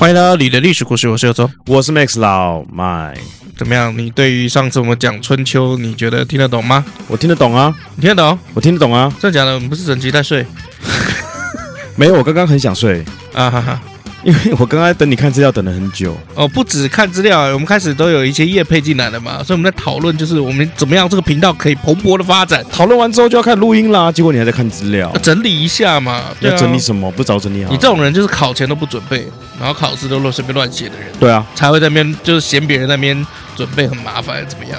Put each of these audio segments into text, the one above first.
欢迎来到你的历史故事，我是尤周，我是 Max 老麦。怎么样？你对于上次我们讲春秋，你觉得听得懂吗？我听得懂啊，你听得懂？我听得懂啊。真的假的？我们不是整集在睡？没有，我刚刚很想睡啊哈哈。因为我刚刚等你看资料等了很久哦，不止看资料，我们开始都有一些业配进来了嘛，所以我们在讨论，就是我们怎么样这个频道可以蓬勃的发展。讨论完之后就要看录音啦，结果你还在看资料，整理一下嘛。要整理什么？不早整理好。你这种人就是考前都不准备，然后考试都乱随便乱写的人。对啊，才会在那边就是嫌别人那边准备很麻烦，怎么样？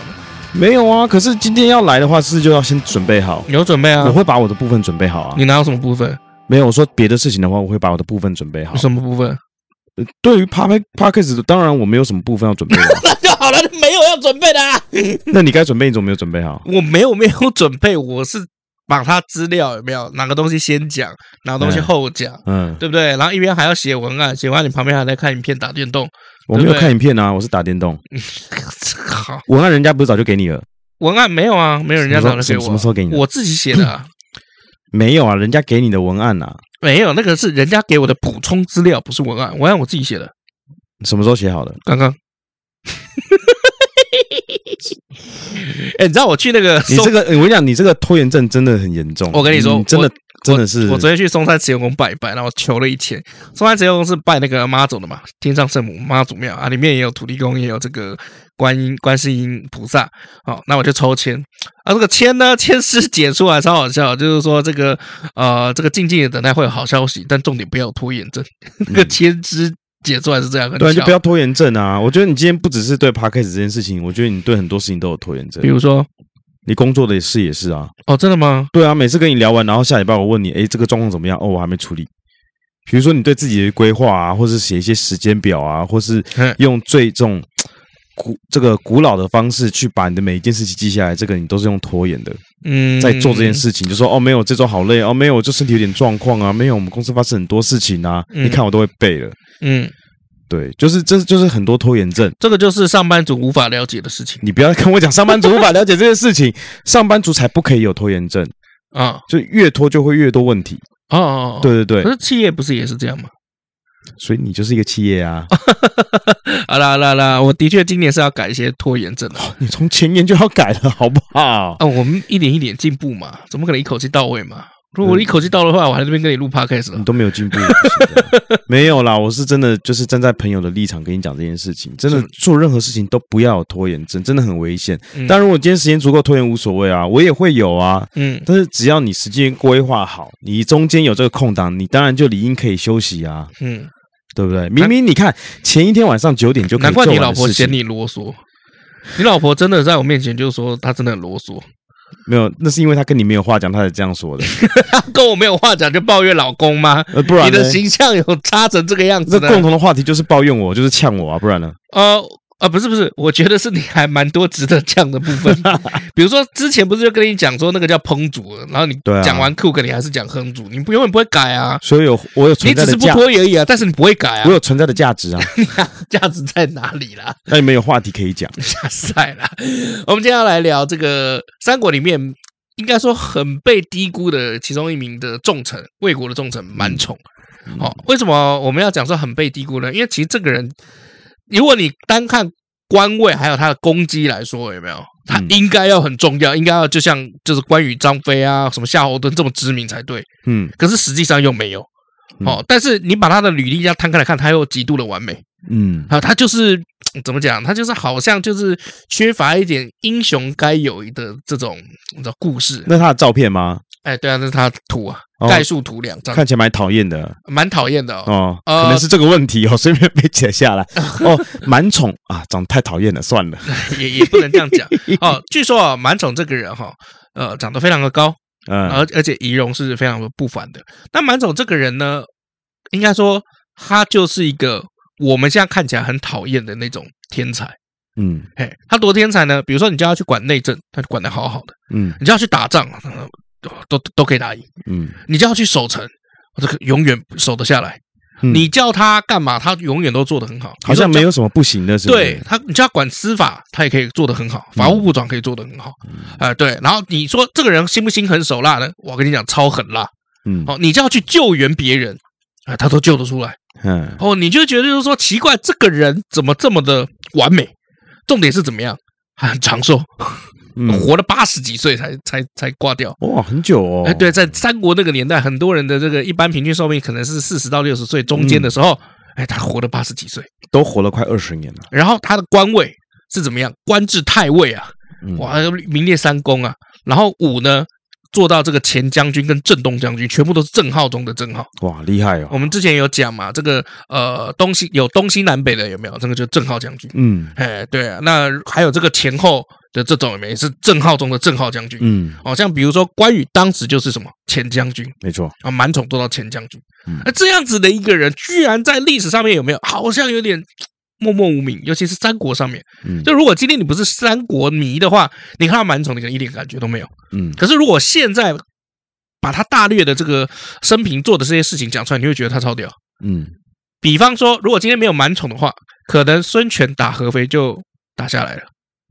没有啊，可是今天要来的话，是就要先准备好。有准备啊，我会把我的部分准备好啊。你哪有什么部分？没有，我说别的事情的话，我会把我的部分准备好。什么部分？对于 Podcast，当然我没有什么部分要准备的，那 就好了，没有要准备的啊。那你该准备，你怎么没有准备好？我没有没有准备，我是把它资料有没有哪个东西先讲，哪个东西后讲，嗯，对不对？然后一边还要写文案，写完你旁边还在看影片打电动。我没有看影片啊，我是打电动。好，文案人家不是早就给你了？文案没有啊，没有人家早就给我。什么时候给你的？我自己写的啊。没有啊，人家给你的文案啊。没有，那个是人家给我的补充资料，不是文案。文案我自己写的。什么时候写好的？刚刚。哎，你知道我去那个？你这个，我跟你讲，你这个拖延症真的很严重。我跟你说，你真的真的是。我昨天去松山慈幼宫拜一拜，然后求了一签。松山慈幼宫是拜那个妈祖的嘛，天上圣母妈祖庙啊，里面也有土地公，也有这个观音、观世音菩萨。好，那我就抽签啊，这个签呢，签师解出来超好笑，就是说这个呃，这个静静的等待会有好消息，但重点不要拖延症。那个签师。解出来是这样，对，就不要拖延症啊！我觉得你今天不只是对 Podcast 这件事情，我觉得你对很多事情都有拖延症。比如说，你工作的事也是啊。哦，真的吗？对啊，每次跟你聊完，然后下礼拜我问你，哎，这个状况怎么样？哦，我还没处理。比如说你对自己的规划啊，或是写一些时间表啊，或是用最这种古这个古老的方式去把你的每一件事情记下来，这个你都是用拖延的。嗯，在做这件事情，就说哦，没有这周好累哦，没有，我就身体有点状况啊，没有，我们公司发生很多事情啊，你看我都会背了。嗯，对，就是这就是很多拖延症，这个就是上班族无法了解的事情。你不要跟我讲上班族无法了解这件事情，上班族才不可以有拖延症啊！就越拖就会越多问题哦，哦，哦，对对对，可是企业不是也是这样吗？所以你就是一个企业啊！好啦好啦好啦，我的确今年是要改一些拖延症的。你从前年就要改了，好不好？啊，我们一点一点进步嘛，怎么可能一口气到位嘛？如果一口气到的话，我还在这边跟你录 podcast 了。你都没有进步，没有啦。我是真的就是站在朋友的立场跟你讲这件事情。真的做任何事情都不要有拖延症，真的很危险。但如果今天时间足够，拖延无所谓啊，我也会有啊。嗯，但是只要你时间规划好，你中间有这个空档，你当然就理应可以休息啊。嗯，对不对？明明你看前一天晚上九点就可以做完的事情，难怪你老婆嫌你啰嗦。你老婆真的在我面前就是说她真的很啰嗦。没有，那是因为他跟你没有话讲，他才这样说的。跟我没有话讲就抱怨老公吗？呃，不然你的形象有差成这个样子。那共同的话题就是抱怨我，就是呛我啊，不然呢？呃。啊，不是不是，我觉得是你还蛮多值得讲的部分，比如说之前不是就跟你讲说那个叫烹煮，然后你讲完 cook，你还是讲烹煮，你不永远不会改啊。所以有我有存在的价值，你只是不拖而已啊，但是你不会改啊。我有存在的价值啊，价值在哪里啦？那你们有话题可以讲。加赛啦，我们今天要来聊这个三国里面应该说很被低估的其中一名的重臣，魏国的重臣满宠。好、哦，为什么我们要讲说很被低估呢？因为其实这个人。如果你单看官位还有他的攻击来说，有没有？他应该要很重要，应该要就像就是关羽、张飞啊，什么夏侯惇这么知名才对。嗯，可是实际上又没有。哦，但是你把他的履历要摊开来看，他又极度的完美。嗯，啊，他就是怎么讲？他就是好像就是缺乏一点英雄该有的这种你知道故事。那他的照片吗？哎，对啊，那是他图啊，概述图两张，看起来蛮讨厌的，蛮讨厌的哦。可能是这个问题哦，顺便被写下来。哦，蛮宠啊，长得太讨厌了，算了，也也不能这样讲哦。据说啊，满宠这个人哈，呃，长得非常的高，嗯，而而且仪容是非常的不凡的。那满宠这个人呢，应该说他就是一个我们现在看起来很讨厌的那种天才。嗯，嘿，他多天才呢？比如说，你叫他去管内政，他就管得好好的。嗯，你叫他去打仗，都都可以打赢。嗯，你叫他去守城，这个永远守得下来。嗯、你叫他干嘛，他永远都做得很好，好像没有什么不行的是是？对他，你叫他管司法，他也可以做得很好，法务部长可以做得很好。哎、嗯呃，对，然后你说这个人心不心狠手辣呢？我跟你讲，超狠辣。嗯，哦，你叫他去救援别人，啊、呃，他都救得出来。嗯，哦，你就觉得就是说奇怪，这个人怎么这么的完美？重点是怎么样？还很长寿，嗯、活了八十几岁才才才挂掉。哇，很久哦！哎，对，在三国那个年代，很多人的这个一般平均寿命可能是四十到六十岁中间的时候，嗯、哎，他活了八十几岁，都活了快二十年了。然后他的官位是怎么样？官至太尉啊，哇，名列三公啊。然后武呢？做到这个前将军跟正东将军，全部都是正号中的正号。哇，厉害哦！我们之前有讲嘛，这个呃东西有东西南北的有没有？这个就正号将军。嗯，哎，对啊，那还有这个前后的这种？也是正号中的正号将军。嗯，哦，像比如说关羽当时就是什么前将军，没错啊，满宠做到前将军。嗯，那这样子的一个人，居然在历史上面有没有？好像有点。默默无名，尤其是三国上面，嗯，就如果今天你不是三国迷的话，你看到满宠，你可能一点感觉都没有，嗯。可是如果现在把他大略的这个生平做的这些事情讲出来，你会觉得他超屌，嗯。比方说，如果今天没有满宠的话，可能孙权打合肥就打下来了，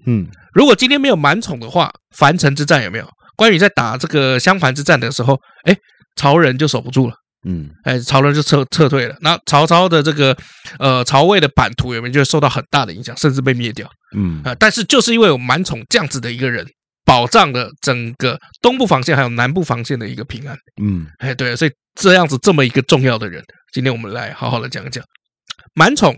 嗯。如果今天没有满宠的话，樊城之战有没有？关羽在打这个襄樊之战的时候，哎，曹仁就守不住了。嗯，哎，曹仁就撤撤退了。那曹操的这个呃曹魏的版图有没有就受到很大的影响，甚至被灭掉？嗯啊、呃，但是就是因为有满宠这样子的一个人，保障了整个东部防线还有南部防线的一个平安。嗯，哎，对，所以这样子这么一个重要的人，今天我们来好好的讲一讲满宠。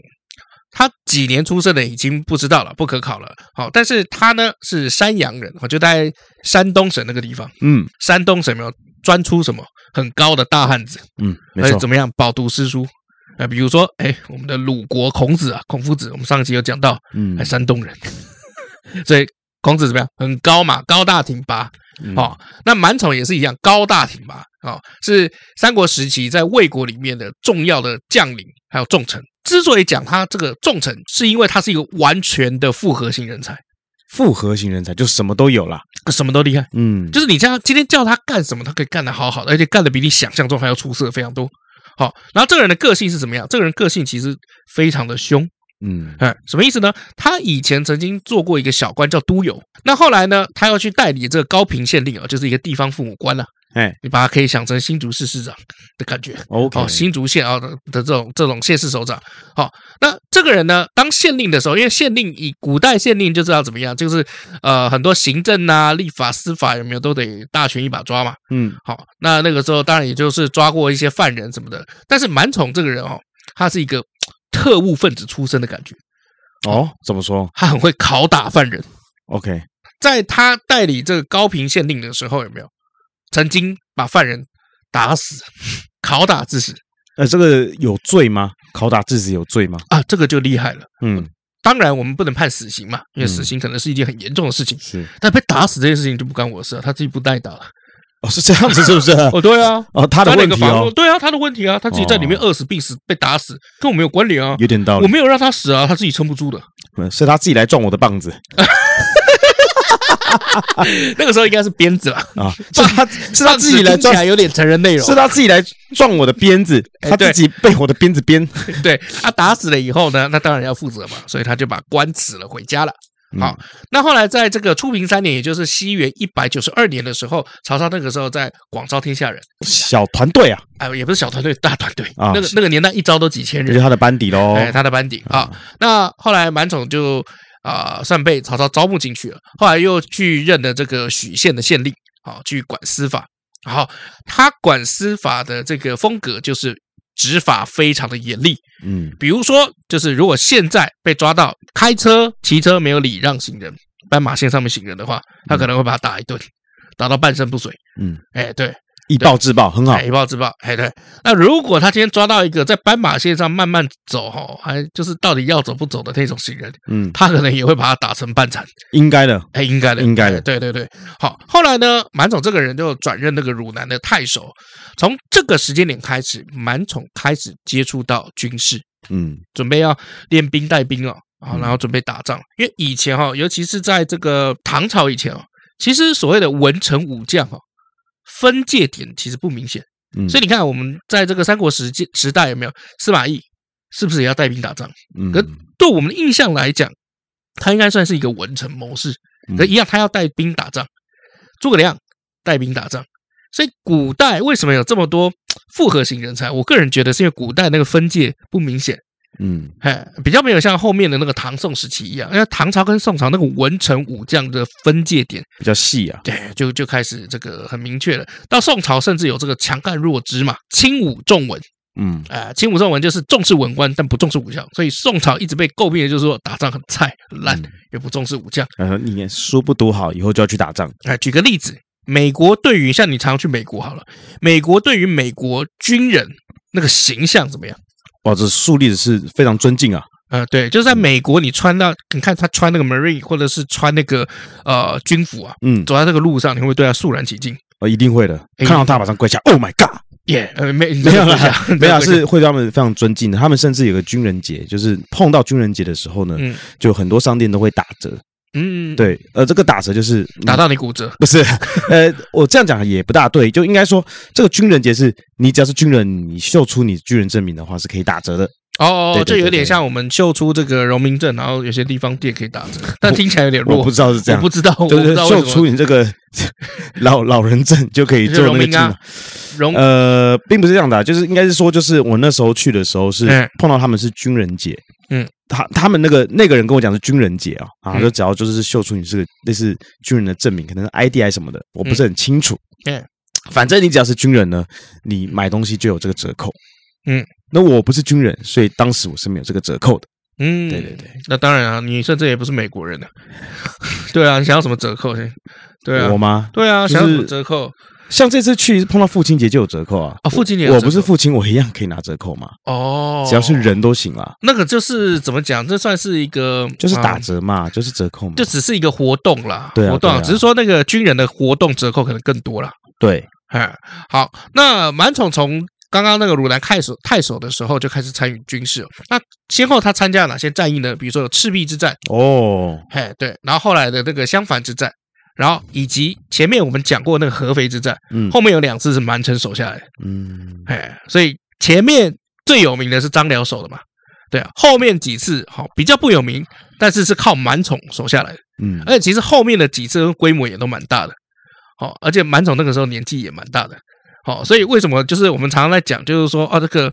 他几年出生的已经不知道了，不可考了。好，但是他呢是山阳人，我就在山东省那个地方。嗯，山东省没有专出什么？很高的大汉子，嗯，没错，怎么样饱读诗书？啊，比如说，哎，我们的鲁国孔子啊，孔夫子，我们上一集有讲到，嗯，还山东人，所以孔子怎么样？很高嘛，高大挺拔。好，那满宠也是一样，高大挺拔。啊，是三国时期在魏国里面的重要的将领，还有重臣。之所以讲他这个重臣，是因为他是一个完全的复合型人才。复合型人才就什么都有啦，什么都厉害。嗯，就是你像今天叫他干什么，他可以干得好好的，而且干得比你想象中还要出色非常多。好，然后这个人的个性是怎么样？这个人个性其实非常的凶。嗯，哎，什么意思呢？他以前曾经做过一个小官，叫都邮。那后来呢，他要去代理这个高平县令啊，就是一个地方父母官了。哎，你把它可以想成新竹市市长的感觉。OK，哦，新竹县啊的的这种这种县市首长。好，那这个人呢，当县令的时候，因为县令以古代县令就知道怎么样，就是呃很多行政啊、立法、司法有没有都得大权一把抓嘛。嗯，好，那那个时候当然也就是抓过一些犯人什么的。但是满宠这个人哦，他是一个特务分子出身的感觉。哦，怎么说？他很会拷打犯人。OK，在他代理这个高平县令的时候，有没有？曾经把犯人打死，拷打致死。呃，这个有罪吗？拷打致死有罪吗？啊，这个就厉害了。嗯，当然我们不能判死刑嘛，因为死刑可能是一件很严重的事情。是，但被打死这件事情就不关我的事了，他自己不带打了。哦，是这样子，是不是？哦，对啊。哦，他的问题哦。对啊，他的问题啊，他自己在里面饿死、病死、被打死，跟我没有关联啊。有点道理。我没有让他死啊，他自己撑不住的。嗯，是他自己来撞我的棒子。那个时候应该是鞭子了啊，是他是他自己来撞，有点成人内容，是他自己来撞我的鞭子，他自己被我的鞭子鞭。对，他打死了以后呢，那当然要负责嘛，所以他就把官辞了，回家了。好，那后来在这个初平三年，也就是西元一百九十二年的时候，曹操那个时候在广招天下人，小团队啊，哎，也不是小团队，大团队啊，那个那个年代一招都几千人，就是他的班底喽，哎，他的班底啊。那后来满宠就。啊、呃，算被曹操招募进去了，后来又去任了这个许县的县令，好、哦、去管司法。然后他管司法的这个风格就是执法非常的严厉，嗯，比如说就是如果现在被抓到开车骑车没有礼让行人，斑马线上面行人的话，他可能会把他打一顿。打到半身不遂。嗯，哎，对。以暴制暴很好，以暴制暴，哎对。那如果他今天抓到一个在斑马线上慢慢走，哈，还就是到底要走不走的那种行人，嗯，他可能也会把他打成半残，应该的，哎，应该的，应该的，对对对。好，后来呢，满宠这个人就转任那个汝南的太守。从这个时间点开始，满宠开始接触到军事，嗯，准备要练兵带兵了，啊，然后准备打仗。因为以前哈，尤其是在这个唐朝以前哦，其实所谓的文臣武将哈。分界点其实不明显，嗯，所以你看，我们在这个三国时时代有没有司马懿，是不是也要带兵打仗？嗯，可对我们的印象来讲，他应该算是一个文臣谋士，可一样他要带兵打仗。诸葛亮带兵打仗，所以古代为什么有这么多复合型人才？我个人觉得是因为古代那个分界不明显。嗯，嘿，比较没有像后面的那个唐宋时期一样，因为唐朝跟宋朝那个文臣武将的分界点比较细啊，对，就就开始这个很明确了。到宋朝甚至有这个强干弱枝嘛，轻武重文，嗯，哎，轻武重文就是重视文官但不重视武将，所以宋朝一直被诟病的就是说打仗很菜很烂，也不重视武将。呃，你书不读好，以后就要去打仗。哎，举个例子，美国对于像你常常去美国好了，美国对于美国军人那个形象怎么样？哇，这树立的是非常尊敬啊！呃，对，就是在美国，你穿到，你看他穿那个 Marine 或者是穿那个呃军服啊，嗯，走在这个路上，你会对他肃然起敬？哦，一定会的，看到他马上跪下。Oh my god！耶，呃，没 没有啦，没有，是会对他们非常尊敬的。他们甚至有个军人节，就是碰到军人节的时候呢，就很多商店都会打折。嗯，对，呃，这个打折就是打到你骨折，不是？呃，我这样讲也不大对，就应该说这个军人节是你只要是军人，你秀出你军人证明的话是可以打折的。哦哦，这有点像我们秀出这个荣民证，然后有些地方店可以打折，但听起来有点弱。我不知道是这样，我不知道，就是秀出你这个 老老人证就可以做那个证啊。荣呃，并不是这样的啊，就是应该是说，就是我那时候去的时候是碰到他们是军人节。嗯，他他们那个那个人跟我讲是军人节啊，啊，就只要就是秀出你是个类似军人的证明，可能是 ID 还是什么的，我不是很清楚。嗯，反正你只要是军人呢，你买东西就有这个折扣。嗯，那我不是军人，所以当时我是没有这个折扣的。嗯，对对对，那当然啊，你甚至也不是美国人呢。对啊，你想要什么折扣？对啊，我吗？对啊，想要什么折扣？像这次去碰到父亲节就有折扣啊！啊，父亲节我不是父亲，我一样可以拿折扣嘛。哦，只要是人都行啊。那个就是怎么讲？这算是一个就是打折嘛，就是折扣嘛。就只是一个活动啦，对活动，只是说那个军人的活动折扣可能更多啦。对，哎，好，那满宠从刚刚那个汝南太守太守的时候就开始参与军事。那先后他参加了哪些战役呢？比如说有赤壁之战哦，嘿，对，然后后来的那个襄樊之战。然后以及前面我们讲过那个合肥之战，嗯，后面有两次是满城守下来的，嗯，哎，所以前面最有名的是张辽守的嘛，对啊，后面几次好比较不有名，但是是靠满宠守下来的，嗯，而且其实后面的几次规模也都蛮大的，好，而且满宠那个时候年纪也蛮大的，好，所以为什么就是我们常常在讲，就是说啊，这个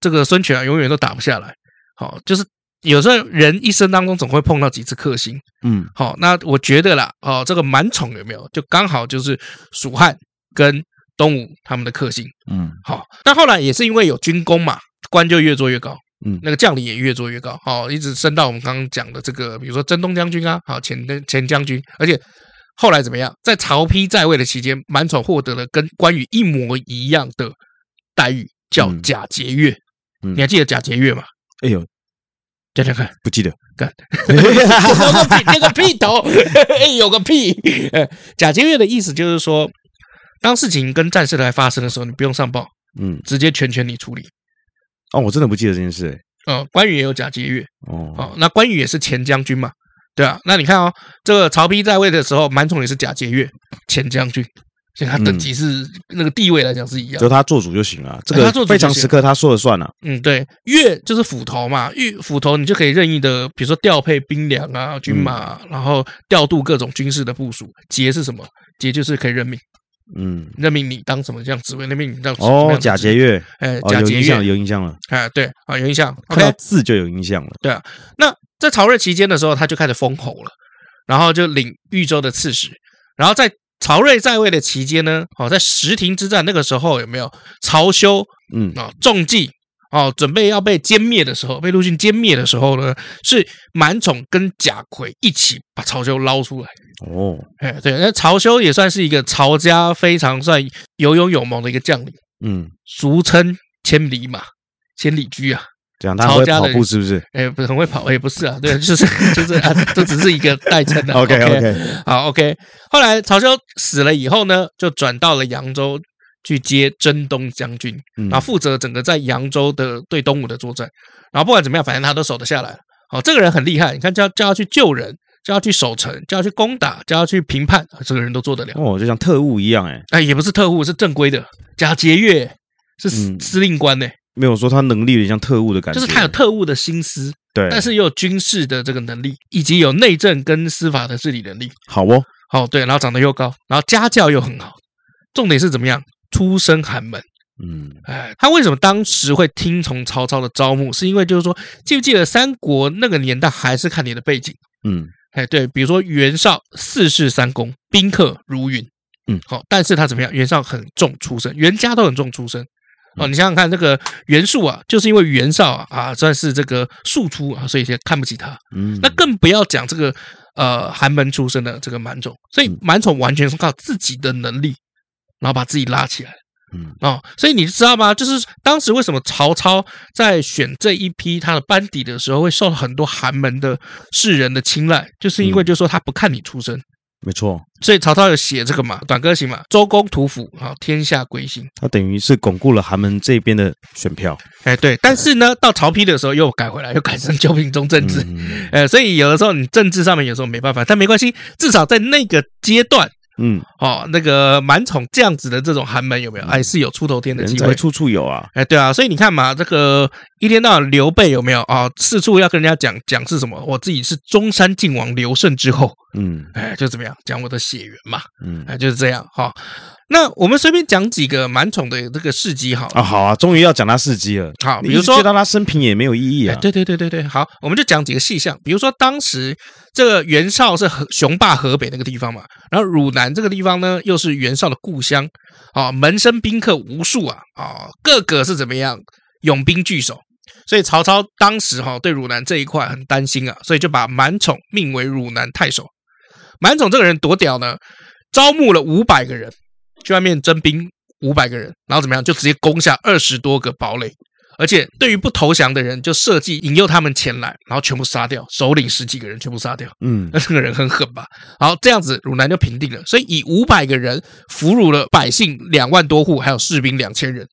这个孙权啊，永远都打不下来，好，就是。有时候人一生当中总会碰到几次克星，嗯，好，那我觉得啦，哦，这个满宠有没有？就刚好就是蜀汉跟东吴他们的克星，嗯，好，但后来也是因为有军功嘛，官就越做越高，嗯，那个将领也越做越高，好，一直升到我们刚刚讲的这个，比如说征东将军啊，好，前前将军，而且后来怎么样，在曹丕在位的期间，满宠获得了跟关羽一模一样的待遇，叫假节钺，嗯，你还记得假节钺吗？哎呦。讲讲看，不记得，干，有个屁头，哎，有个屁。假节鉞的意思就是说，当事情跟战事来发生的时候，你不用上报，嗯，直接全权你处理。哦，我真的不记得这件事。嗯，关羽也有假节鉞。哦，哦，那关羽也是前将军嘛，对啊。那你看哦，这个曹丕在位的时候，满宠也是假节鉞，前将军。所以他等级是、嗯、那个地位来讲是一样，就他做主就行了。这个非常时刻他说了算了。嗯，对，越就是斧头嘛，越斧头你就可以任意的，比如说调配兵粮啊、军马，嗯、然后调度各种军事的部署。节是什么？节就是可以任命，嗯，任命你当什么这样职位，任命你当哦，假节钺，哎，假节鉞有印象，有印象了。哎，对啊，有印象，看到字就有印象了。对啊，那在曹睿期间的时候，他就开始封侯了，然后就领豫州的刺史，然后在。曹睿在位的期间呢，哦，在石亭之战那个时候有没有曹休？嗯啊，中计哦，准备要被歼灭的时候，被陆逊歼灭的时候呢，是满宠跟贾逵一起把曹休捞出来。哦，哎，对，那曹休也算是一个曹家非常算有勇有谋的一个将领，嗯，俗称千里马、千里驹啊。讲他会跑步是不是？哎，不是很会跑，也不是啊，对，就是 就是啊，这只是一个代称的。OK OK，好 OK。后来曹休死了以后呢，就转到了扬州去接征东将军，然后负责整个在扬州的对东吴的作战。然后不管怎么样，反正他都守得下来。好，这个人很厉害，你看叫叫他去救人，叫他去守城，叫他去攻打，叫他去评判，这个人都做得了。哦，就像特务一样，哎，哎，也不是特务，是正规的。贾节钺是司令官呢。没有说他能力有点像特务的感觉，就是他有特务的心思，对，但是又有军事的这个能力，以及有内政跟司法的治理能力。好哦，好对，然后长得又高，然后家教又很好，重点是怎么样？出身寒门。嗯，哎，他为什么当时会听从曹操的招募？是因为就是说，记不记得三国那个年代还是看你的背景？嗯，哎，对，比如说袁绍四世三公，宾客如云。嗯，好，但是他怎么样？袁绍很重出身，袁家都很重出身。哦，你想想看，这个袁术啊，就是因为袁绍啊啊，算是这个庶出啊，所以先看不起他。嗯，那更不要讲这个呃寒门出身的这个满宠，所以满宠完全是靠自己的能力，然后把自己拉起来。嗯，哦，所以你知道吗？就是当时为什么曹操在选这一批他的班底的时候，会受到很多寒门的士人的青睐，就是因为就是说他不看你出身。没错，所以曹操有写这个嘛，《短歌行》嘛，周公吐哺啊，天下归心。他等于是巩固了寒门这边的选票。哎，对，但是呢，到曹丕的时候又改回来，又改成九品中正制。嗯、哎，所以有的时候你政治上面有时候没办法，但没关系，至少在那个阶段。嗯，哦，那个满宠这样子的这种寒门有没有？哎，是有出头天的机会，处处有啊。哎，对啊，所以你看嘛，这个一天到晚刘备有没有啊？四处要跟人家讲讲是什么？我自己是中山靖王刘胜之后。嗯，哎，就怎么样讲我的血缘嘛。嗯，哎，就是这样哈。那我们随便讲几个蛮宠的这个事迹好了。啊，好啊，终于要讲他事迹了。好，比如说，知道他生平也没有意义啊。对对对对对，好，我们就讲几个细项。比如说，当时这个袁绍是雄霸河北那个地方嘛，然后汝南这个地方呢，又是袁绍的故乡啊，门生宾客无数啊啊，个个是怎么样勇兵据守，所以曹操当时哈对汝南这一块很担心啊，所以就把满宠命为汝南太守。满宠这个人多屌呢，招募了五百个人。去外面征兵五百个人，然后怎么样？就直接攻下二十多个堡垒，而且对于不投降的人，就设计引诱他们前来，然后全部杀掉，首领十几个人全部杀掉。嗯，那这个人很狠吧？好，这样子汝南就平定了。所以以五百个人俘虏了百姓两万多户，还有士兵两千人。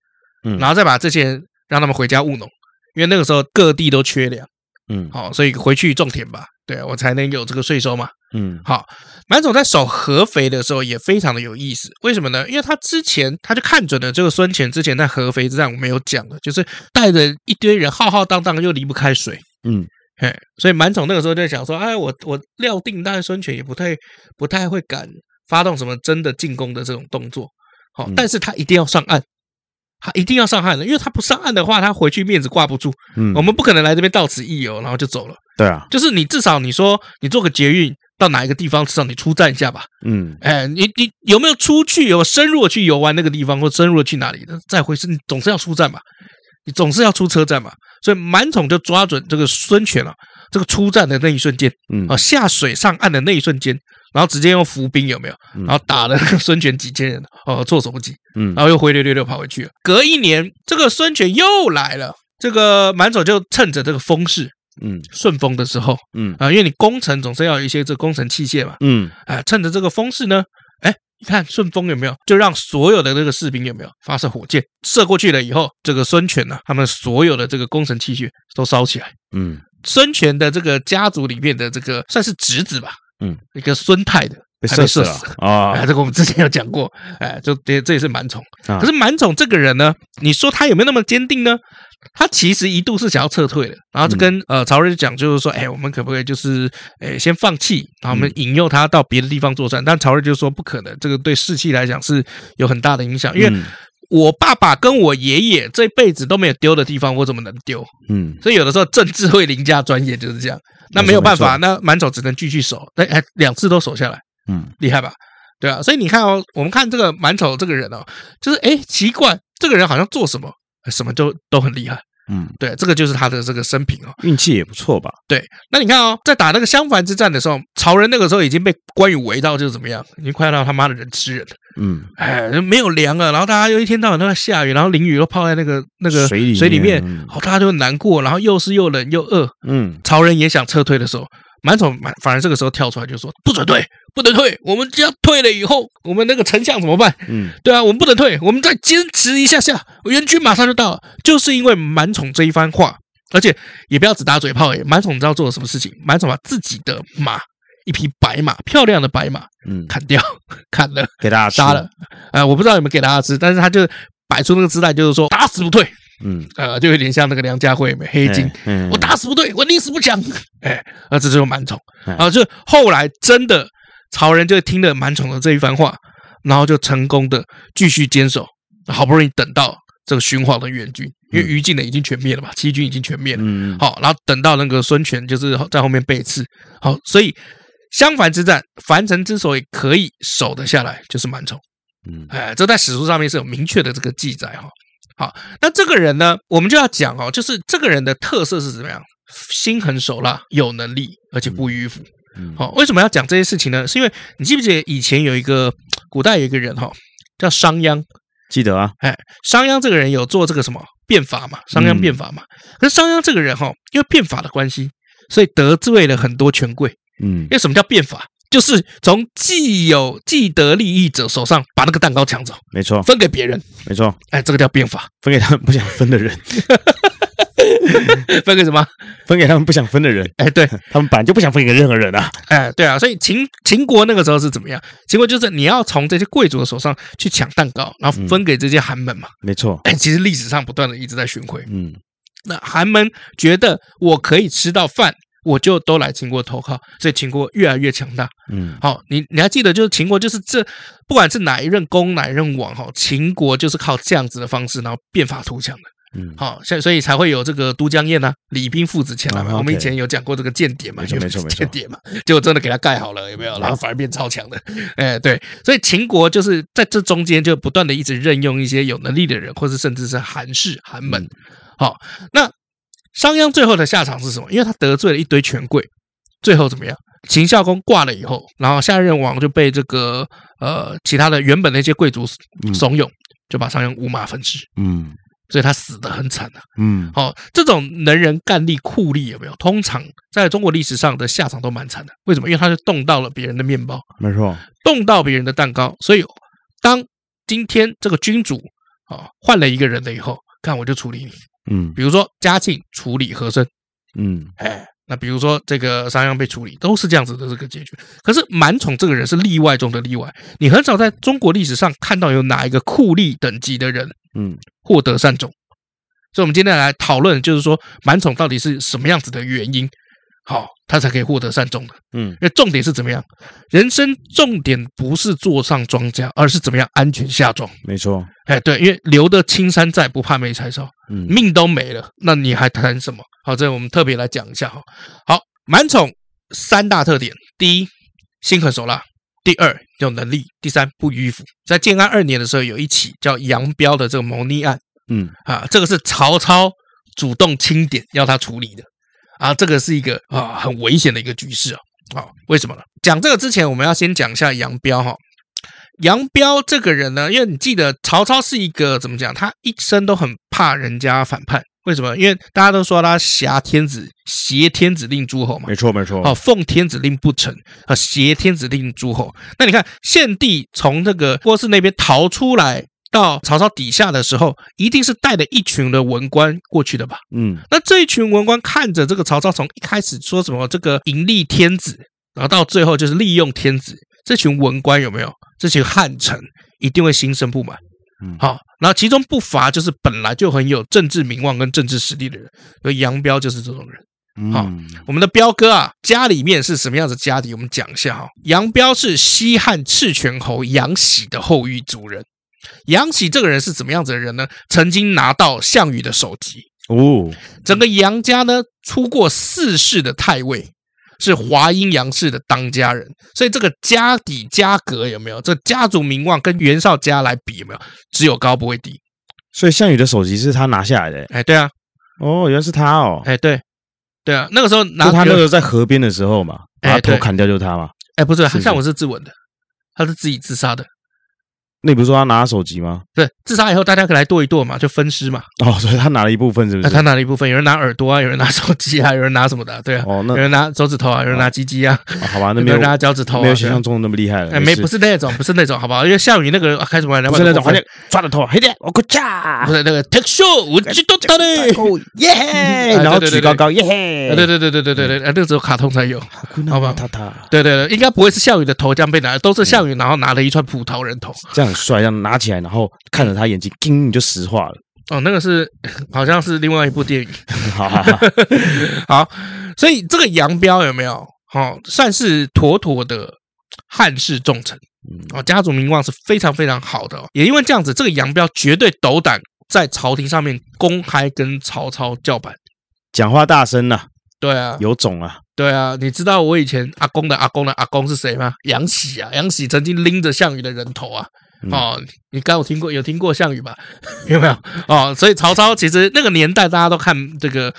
嗯，然后再把这些人让他们回家务农，因为那个时候各地都缺粮。嗯，好，所以回去种田吧。对，我才能有这个税收嘛。嗯，好，满宠在守合肥的时候也非常的有意思。为什么呢？因为他之前他就看准了这个孙权之前在合肥之战，我们有讲的，就是带着一堆人浩浩荡荡又离不开水。嗯，嘿，所以满宠那个时候就想说，哎，我我料定，但是孙权也不太不太会敢发动什么真的进攻的这种动作。好，但是他一定要上岸。他一定要上岸的，因为他不上岸的话，他回去面子挂不住。嗯，我们不可能来这边到此一游，然后就走了。对啊，就是你至少你说你做个捷运到哪一个地方，至少你出站一下吧。嗯，哎，你你有没有出去有深入的去游玩那个地方，或深入的去哪里的？再回是，你总是要出站吧，你总是要出车站嘛。所以满宠就抓准这个孙权啊，这个出站的那一瞬间，嗯，啊下水上岸的那一瞬间。然后直接用伏兵有没有？然后打了 孙权几千人哦，措手不及。嗯，然后又灰溜溜溜跑回去了。隔一年，这个孙权又来了。这个满宠就趁着这个风势，嗯，顺风的时候，嗯啊，因为你攻城总是要有一些这个攻城器械嘛，嗯，哎，趁着这个风势呢，哎，你看顺风有没有？就让所有的这个士兵有没有发射火箭射过去了以后，这个孙权呢，他们所有的这个攻城器械都烧起来。嗯，孙权的这个家族里面的这个算是侄子吧。嗯，一个孙泰的被射死了啊！哎，这个我们之前有讲过，哎，就这这也是满宠。可是满宠这个人呢，你说他有没有那么坚定呢？他其实一度是想要撤退的，然后就跟呃曹睿讲，就是说，哎，我们可不可以就是哎先放弃，然后我们引诱他到别的地方作战？但曹睿就说不可能，这个对士气来讲是有很大的影响，因为我爸爸跟我爷爷这辈子都没有丢的地方，我怎么能丢？嗯，所以有的时候政治会凌驾专业，就是这样。那没有办法，那满丑只能继续守，哎哎，两次都守下来，嗯，厉害吧？对啊，所以你看哦，我们看这个满丑这个人哦，就是哎，奇怪，这个人好像做什么什么都都很厉害，嗯，对，这个就是他的这个生平哦，运气也不错吧？对，那你看哦，在打那个襄樊之战的时候，曹仁那个时候已经被关羽围到，就是怎么样，已经快要到他妈的人吃人了。嗯，哎，没有粮了，然后大家又一天到晚都在下雨，然后淋雨又泡在那个那个水里水里面，嗯、好，大家就难过，然后又是又冷又饿。嗯，曹仁也想撤退的时候，满宠满反而这个时候跳出来就说：“不准退，不能退，我们只要退了以后，我们那个丞相怎么办？嗯，对啊，我们不能退，我们再坚持一下下，援军马上就到了。”就是因为满宠这一番话，而且也不要只打嘴炮，哎，满宠知道做了什么事情？满宠把自己的马。一匹白马，漂亮的白马，嗯，砍掉，砍了，给大家杀了，啊、呃，我不知道有没有给大家吃，但是他就摆出那个姿态，就是说打死不退，嗯，呃，就有点像那个梁家辉没黑金，嗯，我打死不对，我宁死不降，哎，那这就是满宠，然后就后来真的曹仁就听了满宠的这一番话，然后就成功的继续坚守，好不容易等到这个荀晃的援军，因为于禁呢已经全灭了嘛，七军已经全灭了，嗯，好，然后等到那个孙权就是在后面背刺，好，所以。襄樊之战，樊城之所以可以守得下来，就是满宠。嗯，哎，这在史书上面是有明确的这个记载哈。好，那这个人呢，我们就要讲哦，就是这个人的特色是怎么样？心狠手辣，有能力，而且不迂腐。嗯，好，为什么要讲这些事情呢？是因为你记不记得以前有一个古代有一个人哈，叫商鞅？记得啊。哎，商鞅这个人有做这个什么变法嘛？商鞅变法嘛？可是商鞅这个人哈，因为变法的关系，所以得罪了很多权贵。嗯，因为什么叫变法？就是从既有既得利益者手上把那个蛋糕抢走，没错，分给别人，没错，哎，这个叫变法，分给他们不想分的人，分给什么？分给他们不想分的人，哎，对。他们本来就不想分给任何人啊，哎，对啊，所以秦秦国那个时候是怎么样？秦国就是你要从这些贵族的手上去抢蛋糕，然后分给这些寒门嘛，没错，哎，其实历史上不断的一直在巡回，嗯，那寒门觉得我可以吃到饭。我就都来秦国投靠，所以秦国越来越强大。嗯，好，你你还记得，就是秦国就是这，不管是哪一任公哪一任王，哈，秦国就是靠这样子的方式，然后变法图强的。嗯，好，所以所以才会有这个都江堰呐，李冰父子前来嘛。我们以前有讲过这个间谍嘛，没错没错没错，间谍嘛，结果真的给他盖好了，有没有？然后反而变超强的。哎，对，所以秦国就是在这中间就不断的一直任用一些有能力的人，或是甚至是寒士寒门。好，那。商鞅最后的下场是什么？因为他得罪了一堆权贵，最后怎么样？秦孝公挂了以后，然后下任王就被这个呃其他的原本的一些贵族怂恿，就把商鞅五马分尸。嗯，所以他死的很惨啊。嗯，好、哦，这种能人干力、酷吏有没有？通常在中国历史上的下场都蛮惨的。为什么？因为他是动到了别人的面包，没错，动到别人的蛋糕。所以当今天这个君主啊、哦、换了一个人了以后，看我就处理你。嗯，比如说嘉庆处理和珅，嗯，哎，那比如说这个商鞅被处理，都是这样子的这个结局。可是满宠这个人是例外中的例外，你很少在中国历史上看到有哪一个酷吏等级的人，嗯，获得善终。所以，我们今天来讨论，就是说满宠到底是什么样子的原因。好，他才可以获得善终的。嗯，因为重点是怎么样？人生重点不是坐上庄稼，而是怎么样安全下庄。没错，哎，对，因为留得青山在，不怕没柴烧。嗯，命都没了，那你还谈什么？好，这我们特别来讲一下哈。好，满宠三大特点：第一，心狠手辣；第二，有能力；第三，不迂腐。在建安二年的时候，有一起叫杨彪的这个谋逆案。嗯，啊，这个是曹操主动清点要他处理的。啊，这个是一个啊很危险的一个局势啊！啊，为什么呢？讲这个之前，我们要先讲一下杨彪哈。杨彪这个人呢，因为你记得曹操是一个怎么讲？他一生都很怕人家反叛。为什么？因为大家都说他挟天子，挟天子令诸侯嘛。没错，没错。哦，奉天子令不成啊，挟天子令诸侯。那你看，献帝从这个郭汜那边逃出来。到曹操底下的时候，一定是带着一群的文官过去的吧？嗯，那这一群文官看着这个曹操从一开始说什么这个迎立天子，然后到最后就是利用天子，这群文官有没有？这群汉臣一定会心生不满。嗯，好，然后其中不乏就是本来就很有政治名望跟政治实力的人，而杨彪就是这种人。好，我们的彪哥啊，家里面是什么样子家底？我们讲一下哈。杨彪是西汉赤泉侯杨喜的后裔族人。杨喜这个人是怎么样子的人呢？曾经拿到项羽的首级哦。整个杨家呢，出过四世的太尉，是华阴杨氏的当家人，所以这个家底家格有没有？这家族名望跟袁绍家来比有没有？只有高不会低。所以项羽的首级是他拿下来的。哎，对啊，哦，原来是他哦。哎，对，对啊，那个时候拿他那个时候在河边的时候嘛，把头砍掉就是他嘛。哎，不是，他项羽是自刎的，他是自己自杀的。那你不是说他拿手机吗？对，自杀以后大家可以来剁一剁嘛，就分尸嘛。哦，所以他拿了一部分，是不是？他拿了一部分，有人拿耳朵啊，有人拿手机啊，有人拿什么的，对啊。哦，那有人拿手指头啊，有人拿鸡鸡啊。好吧，那没有人拿脚趾头，没有想象中的那么厉害了。哎，没，不是那种，不是那种，好不好？因为项羽那个开什么玩笑？不是那种，好像抓着头，嘿点，我过架。不是那个 take show，我知道他的，耶，然后举高高，耶，对对对对对对对，那个只有卡通才有，好吧？他他，对对对，应该不会是项羽的头这样被拿，都是项羽然后拿了一串葡萄人头，这样很帅，这样拿起来。然后看着他眼睛，叮，你就石化了。哦，那个是 好像是另外一部电影。好 好好，好，所以这个杨彪有没有？哦，算是妥妥的汉室重臣。哦，家族名望是非常非常好的。也因为这样子，这个杨彪绝对斗胆在朝廷上面公开跟曹操叫板，讲话大声呐。对啊，有种啊。对啊，你知道我以前阿公的阿公的阿公是谁吗？杨喜啊，杨喜曾经拎着项羽的人头啊。哦，你刚有听过有听过项羽吧？有没有？哦，所以曹操其实那个年代大家都看这个，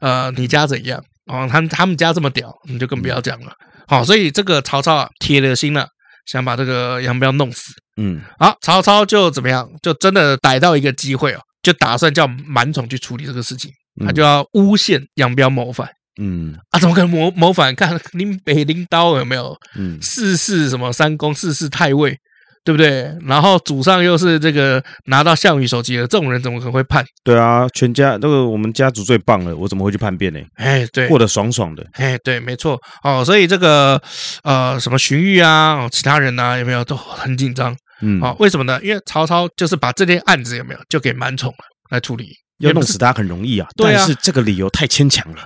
呃，你家怎样？哦，他们他们家这么屌，你就更不要讲了。好，所以这个曹操啊，铁了心了，想把这个杨彪弄死。嗯，好，曹操就怎么样？就真的逮到一个机会哦，就打算叫满宠去处理这个事情，他就要诬陷杨彪谋反。嗯，啊，怎么可能谋谋反？看拎北拎刀有没有？嗯，四世什么三公，四世太尉。对不对？然后祖上又是这个拿到项羽手机的这种人，怎么可能会叛？对啊，全家那个我们家族最棒了，我怎么会去叛变呢？哎，对，过得爽爽的。哎，对，没错哦。所以这个呃，什么荀彧啊，哦，其他人啊，有没有都很紧张？嗯，哦，为什么呢？因为曹操就是把这件案子有没有就给满宠来处理。要弄死他很容易啊，但是这个理由太牵强了，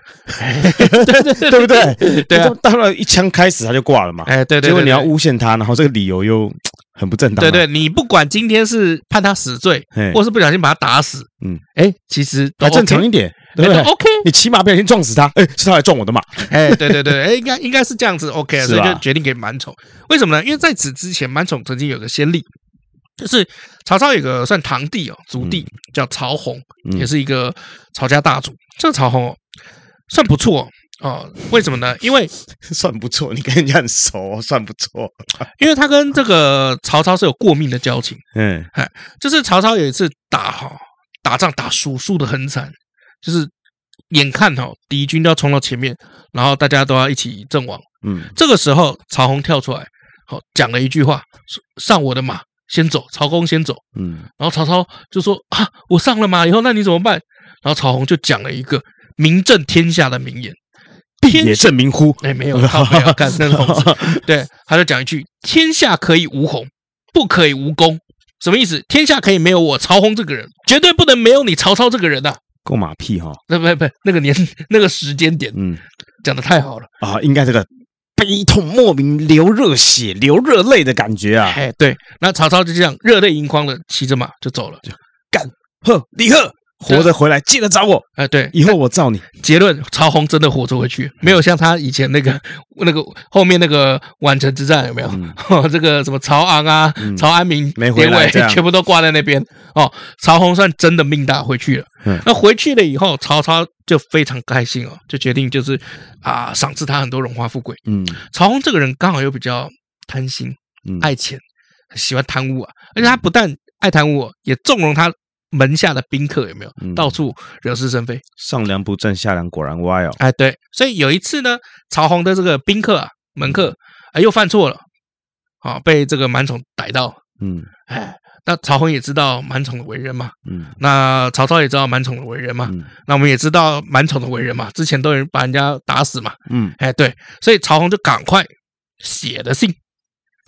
对不对？对啊，当然一枪开始他就挂了嘛。哎，对对，结果你要诬陷他，然后这个理由又很不正当。对对，你不管今天是判他死罪，或是不小心把他打死，嗯，哎，其实都正常一点，对不对？OK，你起码不小心撞死他，哎，是他来撞我的嘛？哎，对对对，哎，应该应该是这样子，OK，所以就决定给满宠。为什么呢？因为在此之前，满宠曾经有个先例。就是曹操有个算堂弟哦，族弟叫曹洪，也是一个曹家大族。这个曹洪哦，算不错哦。为什么呢？因为 算不错，你跟人家很熟，算不错。因为他跟这个曹操是有过命的交情。嗯，哎，就是曹操有一次打哈打仗打输，输的很惨，就是眼看哈敌军都要冲到前面，然后大家都要一起阵亡。嗯，这个时候曹洪跳出来，好讲了一句话：“上我的马。”先走，曹公先走。嗯，然后曹操就说：“啊，我上了马以后，那你怎么办？”然后曹洪就讲了一个名震天下的名言：“天也正名乎？”哎，没有，他没有 干那种。对，他就讲一句：“天下可以无洪，不可以无公。”什么意思？天下可以没有我曹洪这个人，绝对不能没有你曹操这个人呐！够马屁哈！那不不，那个年那个时间点，嗯，讲的太好了啊！应该这个。悲痛莫名，流热血，流热泪的感觉啊！哎，对，那曹操就这样热泪盈眶的骑着马就走了，就干呵，李贺活着回来，记得找我。哎，对，以后我罩你。结论：曹洪真的活着回去，没有像他以前那个 那个后面那个宛城之战有没有？这个什么曹昂啊、曹安民没回来，全部都挂在那边。哦，曹洪算真的命大回去了。那回去了以后，曹操就非常开心哦，就决定就是啊，赏赐他很多荣华富贵。嗯，曹洪这个人刚好又比较贪心、爱钱、喜欢贪污啊，而且他不但爱贪污，也纵容他门下的宾客，有没有？到处惹是生非，上梁不正下梁果然歪哦。哎，对，所以有一次呢，曹洪的这个宾客啊、门客哎又犯错了，啊，被这个满宠逮到。嗯，哎。那曹洪也知道满宠的为人嘛，嗯，那曹操也知道满宠的为人嘛，嗯，那我们也知道满宠的为人嘛，之前都有人把人家打死嘛，嗯，哎，对，所以曹洪就赶快写的信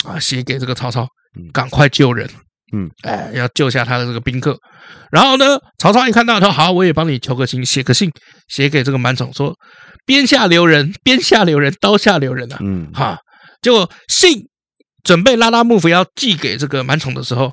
啊，写给这个曹操，赶快救人，嗯，哎，要救下他的这个宾客。然后呢，曹操一看到他说好，我也帮你求个情，写个信，写给这个满宠说，边下留人，边下留人，刀下留人啊，嗯，哈，结果信准备拉拉幕府要寄给这个满宠的时候。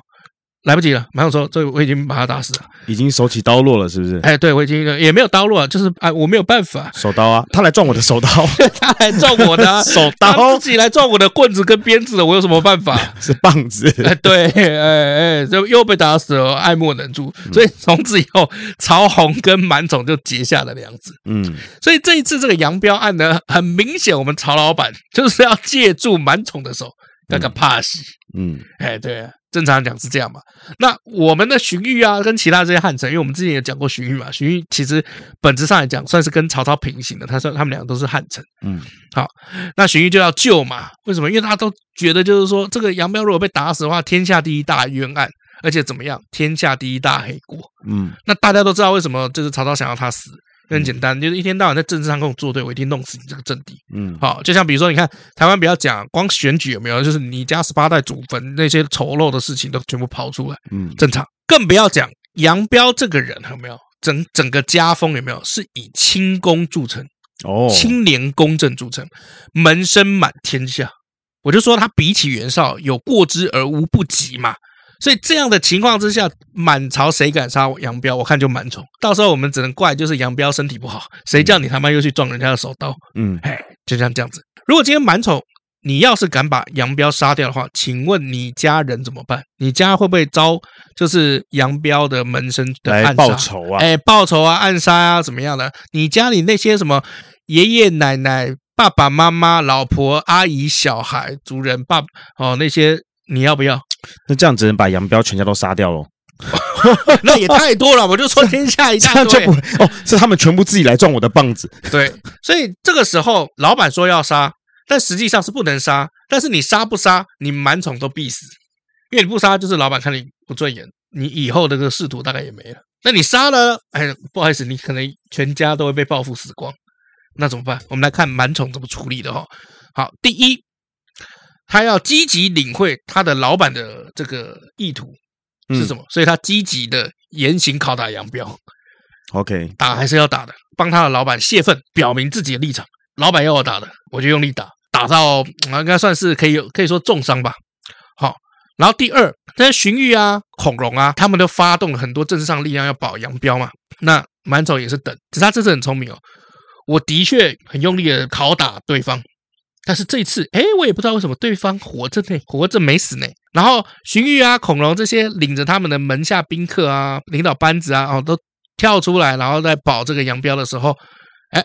来不及了，满总说：“这我已经把他打死了，已经手起刀落了，是不是？”哎，对，我已经也没有刀落，就是哎，我没有办法，手刀啊，他来撞我的手刀，他来撞我的 手刀，自己来撞我的棍子跟鞭子的，我有什么办法？是棒子。哎，对，哎哎，就又被打死了，爱莫能助。所以从此以后，曹洪跟满宠就结下了梁子。嗯，所以这一次这个杨彪案呢，很明显，我们曹老板就是要借助满宠的手，那个怕死。嗯，哎，对啊。正常讲是这样嘛？那我们的荀彧啊，跟其他这些汉臣，因为我们之前也讲过荀彧嘛，荀彧其实本质上来讲算是跟曹操平行的，他说他们两个都是汉臣。嗯，好，那荀彧就要救嘛？为什么？因为他都觉得就是说，这个杨彪如果被打死的话，天下第一大冤案，而且怎么样，天下第一大黑锅。嗯，那大家都知道为什么，就是曹操想要他死。很简单，就是一天到晚在政治上跟我作对，我一定弄死你这个政敌。嗯，好，就像比如说，你看台湾不要讲光选举有没有，就是你家十八代祖坟那些丑陋的事情都全部跑出来。嗯，正常。更不要讲杨彪这个人有没有整整个家风有没有是以清宫著称哦，清廉公正著称，门生满天下。我就说他比起袁绍有过之而无不及嘛。所以这样的情况之下，满朝谁敢杀杨彪？我看就满宠。到时候我们只能怪就是杨彪身体不好，谁叫你他妈又去撞人家的手刀？嗯，哎，就像这样子。如果今天满宠，你要是敢把杨彪杀掉的话，请问你家人怎么办？你家会不会遭就是杨彪的门生的暗杀？报仇啊？哎，报仇啊，暗杀啊，怎么样的？你家里那些什么爷爷奶奶、爸爸妈妈、老婆、阿姨、小孩、族人、爸哦那些。你要不要？那这样只能把杨彪全家都杀掉喽？那也太多了，我就说天下一大堆哦，是他们全部自己来撞我的棒子。对，所以这个时候老板说要杀，但实际上是不能杀。但是你杀不杀，你满宠都必死，因为你不杀就是老板看你不顺眼，你以后的这个仕途大概也没了。那你杀了，哎，不好意思，你可能全家都会被报复死光。那怎么办？我们来看满宠怎么处理的哈。好，第一。他要积极领会他的老板的这个意图是什么，嗯、所以他积极的严刑拷打杨彪。OK，打还是要打的，帮他的老板泄愤，表明自己的立场。老板要我打的，我就用力打，打到应该算是可以有可以说重伤吧。好，然后第二，这些荀彧啊、孔融啊，他们都发动了很多政治上力量要保杨彪嘛。那满宠也是等，只是他这次很聪明哦。我的确很用力的拷打对方。但是这一次，哎，我也不知道为什么对方活着呢，活着没死呢。然后荀彧啊、孔融这些领着他们的门下宾客啊、领导班子啊，哦，都跳出来，然后在保这个杨彪的时候，哎，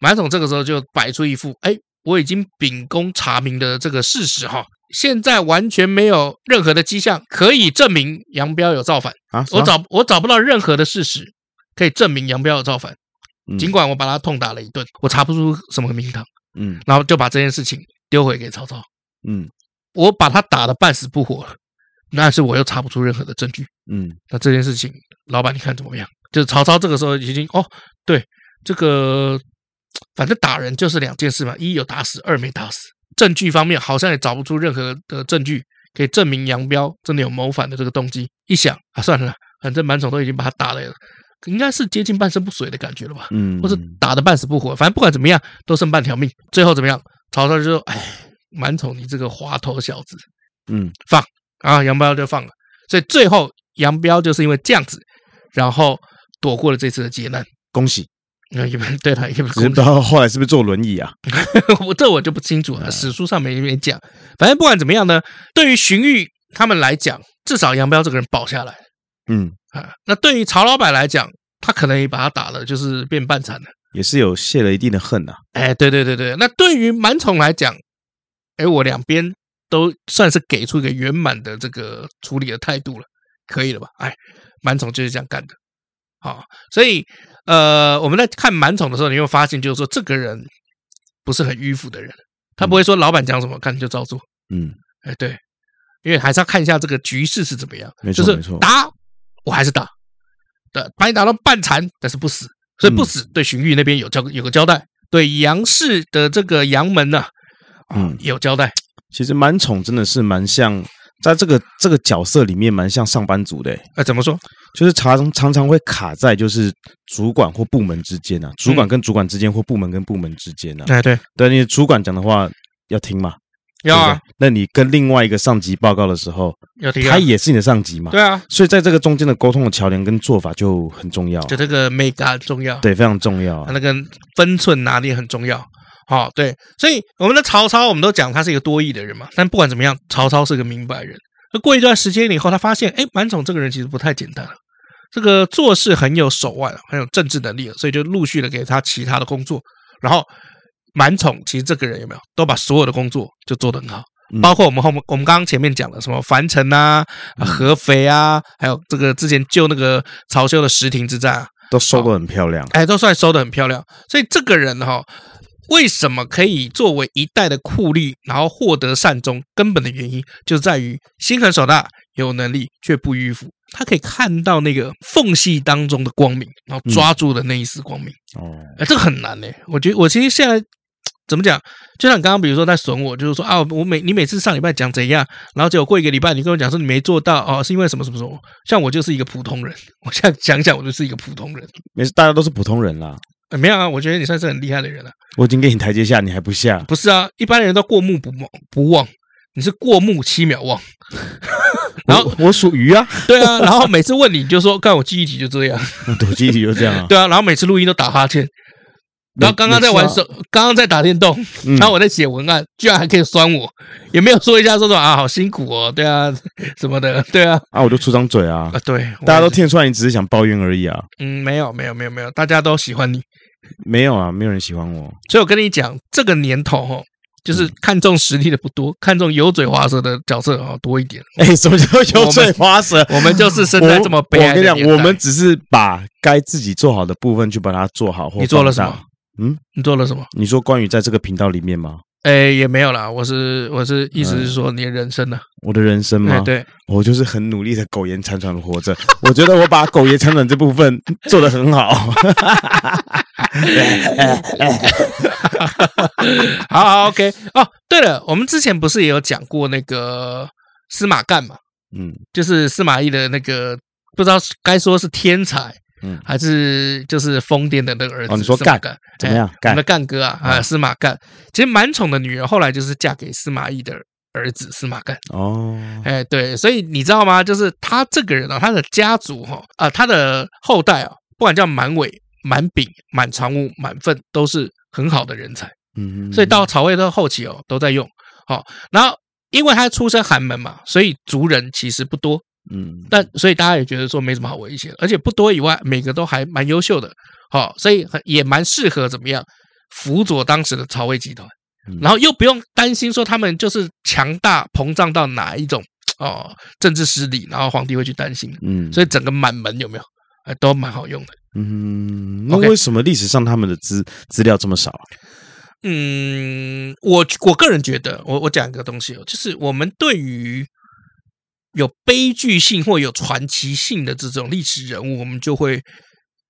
马总这个时候就摆出一副，哎，我已经秉公查明的这个事实哈，现在完全没有任何的迹象可以证明杨彪有造反啊，我找我找不到任何的事实可以证明杨彪有造反，尽管我把他痛打了一顿，我查不出什么名堂。嗯，然后就把这件事情丢回给曹操。嗯，我把他打得半死不活了，但是我又查不出任何的证据。嗯，那这件事情，老板你看怎么样？就是曹操这个时候已经哦，对，这个反正打人就是两件事嘛，一有打死，二没打死。证据方面好像也找不出任何的证据可以证明杨彪真的有谋反的这个动机。一想啊，算了，反正满宠都已经把他打了。应该是接近半身不遂的感觉了吧，嗯，或者打的半死不活，反正不管怎么样，都剩半条命。最后怎么样？曹操就说：“哎，满宠，你这个滑头小子，嗯，放啊，杨彪就放了。所以最后杨彪就是因为这样子，然后躲过了这次的劫难，恭喜。那 也不对他，也不知道后来是不是坐轮椅啊？我这我就不清楚了，史书上没没讲。反正不管怎么样呢，对于荀彧他们来讲，至少杨彪这个人保下来。”嗯啊，那对于曹老板来讲，他可能也把他打了，就是变半残了，也是有泄了一定的恨呐、啊。哎，对对对对，那对于满宠来讲，哎，我两边都算是给出一个圆满的这个处理的态度了，可以了吧？哎，满宠就是这样干的。好，所以呃，我们在看满宠的时候，你会发现，就是说这个人不是很迂腐的人，他不会说老板讲什么，看就照做。嗯，哎，对，因为还是要看一下这个局势是怎么样，没错，就是打。我还是打，对，把你打到半残，但是不死，所以不死。对荀彧那边有交有个交代，对杨氏的这个杨门呢，嗯，有交代。其实满宠真的是蛮像，在这个这个角色里面蛮像上班族的。哎，怎么说？就是常常常会卡在就是主管或部门之间啊，主管跟主管之间或部门跟部门之间啊。哎，对，对，你主管讲的话要听嘛。要啊，那你跟另外一个上级报告的时候，他也是你的上级嘛？对啊，所以在这个中间的沟通的桥梁跟做法就很重要，就这个 mega 很重要，对，非常重要，那个分寸拿捏很重要。好，对，所以我们的曹操，我们都讲他是一个多义的人嘛，但不管怎么样，曹操是个明白人。那过一段时间以后，他发现，哎，满宠这个人其实不太简单，这个做事很有手腕，很有政治能力，所以就陆续的给他其他的工作。然后满宠其实这个人有没有都把所有的工作就做得很好。包括我们后面，我们刚刚前面讲的什么樊城啊、合肥啊，还有这个之前救那个曹休的石亭之战啊，都收得很漂亮。哎，都算收得很漂亮。所以这个人哈，为什么可以作为一代的酷吏，然后获得善终？根本的原因就在于心狠手辣，有能力却不迂腐。他可以看到那个缝隙当中的光明，然后抓住的那一丝光明。哦，哎，这个很难呢。我觉得我其实现在。怎么讲？就像你刚刚，比如说在损我，就是说啊，我每你每次上礼拜讲怎样，然后结果过一个礼拜，你跟我讲说你没做到哦，是因为什么什么什么？像我就是一个普通人，我现在想想，我就是一个普通人。没事，大家都是普通人啦。呃，没有啊，我觉得你算是很厉害的人了。我已经给你台阶下，你还不下？不是啊，一般人都过目不忘，不忘，你是过目七秒忘。然后我属于啊，对啊，然后每次问你，就说看我记忆体就这样，我记忆体就这样啊。对啊，然后每次录音都打哈欠。然后刚刚在玩手，刚刚在打电动，然后我在写文案，居然还可以酸我，也没有说一下说说啊，好辛苦哦，对啊，什么的，对啊，啊，我就出张嘴啊，啊，对，大家都听得出来，你只是想抱怨而已啊，嗯，没有，没有，没有，没有，大家都喜欢你，没有啊，没有人喜欢我，所以我跟你讲，这个年头哈，就是看重实力的不多，看重油嘴滑舌的角色啊多一点。哎，什么叫油嘴滑舌？我们就是生在这么悲哀。我跟你讲，我们只是把该自己做好的部分去把它做好。你做了什么？嗯，你做了什么？你说关于在这个频道里面吗？哎，也没有啦。我是我是意思是说你的人生呢？我的人生吗？对，我就是很努力的苟延残喘的活着。我觉得我把苟延残喘这部分做得很好。好好，OK。哦，对了，我们之前不是也有讲过那个司马干嘛？嗯，就是司马懿的那个，不知道该说是天才。嗯，还是就是疯癫的那个儿子。哦，你说干干怎么样？干我们的干哥啊，啊，司马干。其实蛮宠的女儿后来就是嫁给司马懿的儿子司马干。哦，哎，对，所以你知道吗？就是他这个人啊，他的家族哈啊，他的后代啊，不管叫满伟、满炳、满长吴、满奋，都是很好的人才。嗯，所以到曹魏的后期哦，都在用。好，然后因为他出身寒门嘛，所以族人其实不多。嗯，但所以大家也觉得说没什么好威胁的，而且不多以外，每个都还蛮优秀的，好，所以很也蛮适合怎么样辅佐当时的曹魏集团，然后又不用担心说他们就是强大膨胀到哪一种哦政治失礼，然后皇帝会去担心，嗯，所以整个满门有没有？哎都蛮好用的，嗯，那为什么历史上他们的资资料这么少？嗯，我我个人觉得，我我讲一个东西哦，就是我们对于。有悲剧性或有传奇性的这种历史人物，我们就会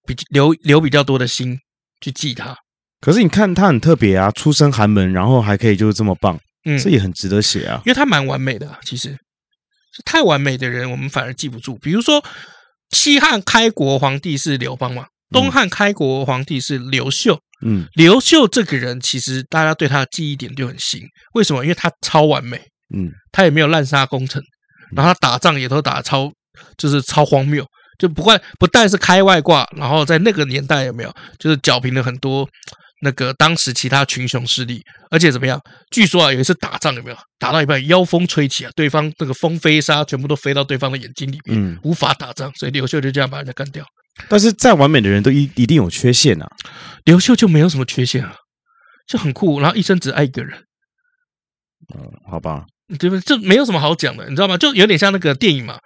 比留留比较多的心去记他。可是你看他很特别啊，出身寒门，然后还可以就是这么棒，嗯，这也很值得写啊。因为他蛮完美的啊，其实太完美的人，我们反而记不住。比如说西汉开国皇帝是刘邦嘛，东汉开国皇帝是刘秀，嗯，刘秀这个人其实大家对他的记忆点就很新，为什么？因为他超完美，嗯，他也没有滥杀功臣。然后他打仗也都打得超，就是超荒谬，就不怪不但是开外挂，然后在那个年代有没有，就是剿平了很多那个当时其他群雄势力，而且怎么样？据说啊，有一次打仗有没有，打到一半妖风吹起啊，对方那个风飞沙全部都飞到对方的眼睛里面，嗯，无法打仗，所以刘秀就这样把人家干掉。但是再完美的人都一一定有缺陷啊，刘秀就没有什么缺陷啊，就很酷，然后一生只爱一个人。嗯，好吧。对不对？这没有什么好讲的，你知道吗？就有点像那个电影嘛。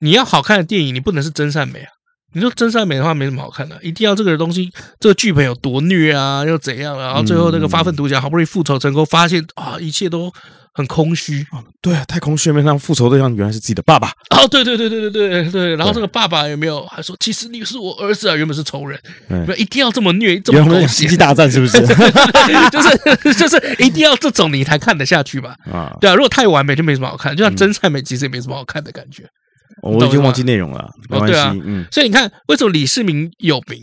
你要好看的电影，你不能是真善美啊。你说真善美的话，没什么好看的，一定要这个东西，这个剧本有多虐啊，又怎样啊？然后最后那个发奋图强，好不容易复仇成功，发现啊，一切都。很空虚，对啊，太空虚，面上复仇对象原来是自己的爸爸。哦，对对对对对对对，然后这个爸爸有没有还说，其实你是我儿子啊，原本是仇人，对一定要这么虐，这么狗血，星际大战是不是？就是就是一定要这种你才看得下去吧？啊，对啊，如果太完美就没什么好看，就像真善美其实也没什么好看的感觉。我已经忘记内容了，没关系。嗯，所以你看，为什么李世民有名？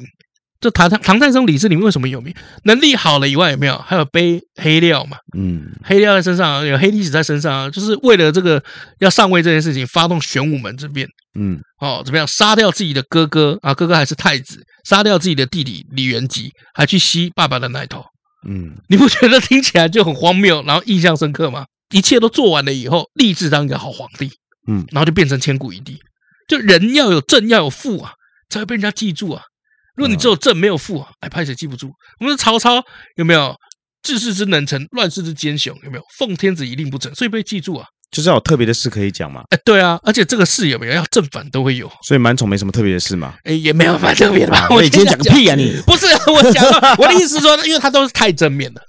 这唐唐唐太宗李治里面为什么有名？能力好了以外，有没有还有背黑料嘛？嗯，黑料在身上，有黑历史在身上，就是为了这个要上位这件事情，发动玄武门之变。嗯，哦，怎么样？杀掉自己的哥哥啊，哥哥还是太子，杀掉自己的弟弟李元吉，还去吸爸爸的奶头。嗯，你不觉得听起来就很荒谬，然后印象深刻吗？一切都做完了以后，立志当一个好皇帝。嗯，然后就变成千古一帝。就人要有正，要有负啊，才会被人家记住啊。如果你只有正没有负，哎，怕谁记不住？我们的曹操有没有治世之能臣，乱世之奸雄？有没有奉天子以令不臣，所以被记住啊？就是要有特别的事可以讲嘛？哎，对啊，而且这个事有没有要正反都会有？所以满宠没什么特别的事嘛？哎，也没有蛮特别的吧？我今天讲个屁啊！你 不是我讲，我的意思是说，因为他都是太正面了，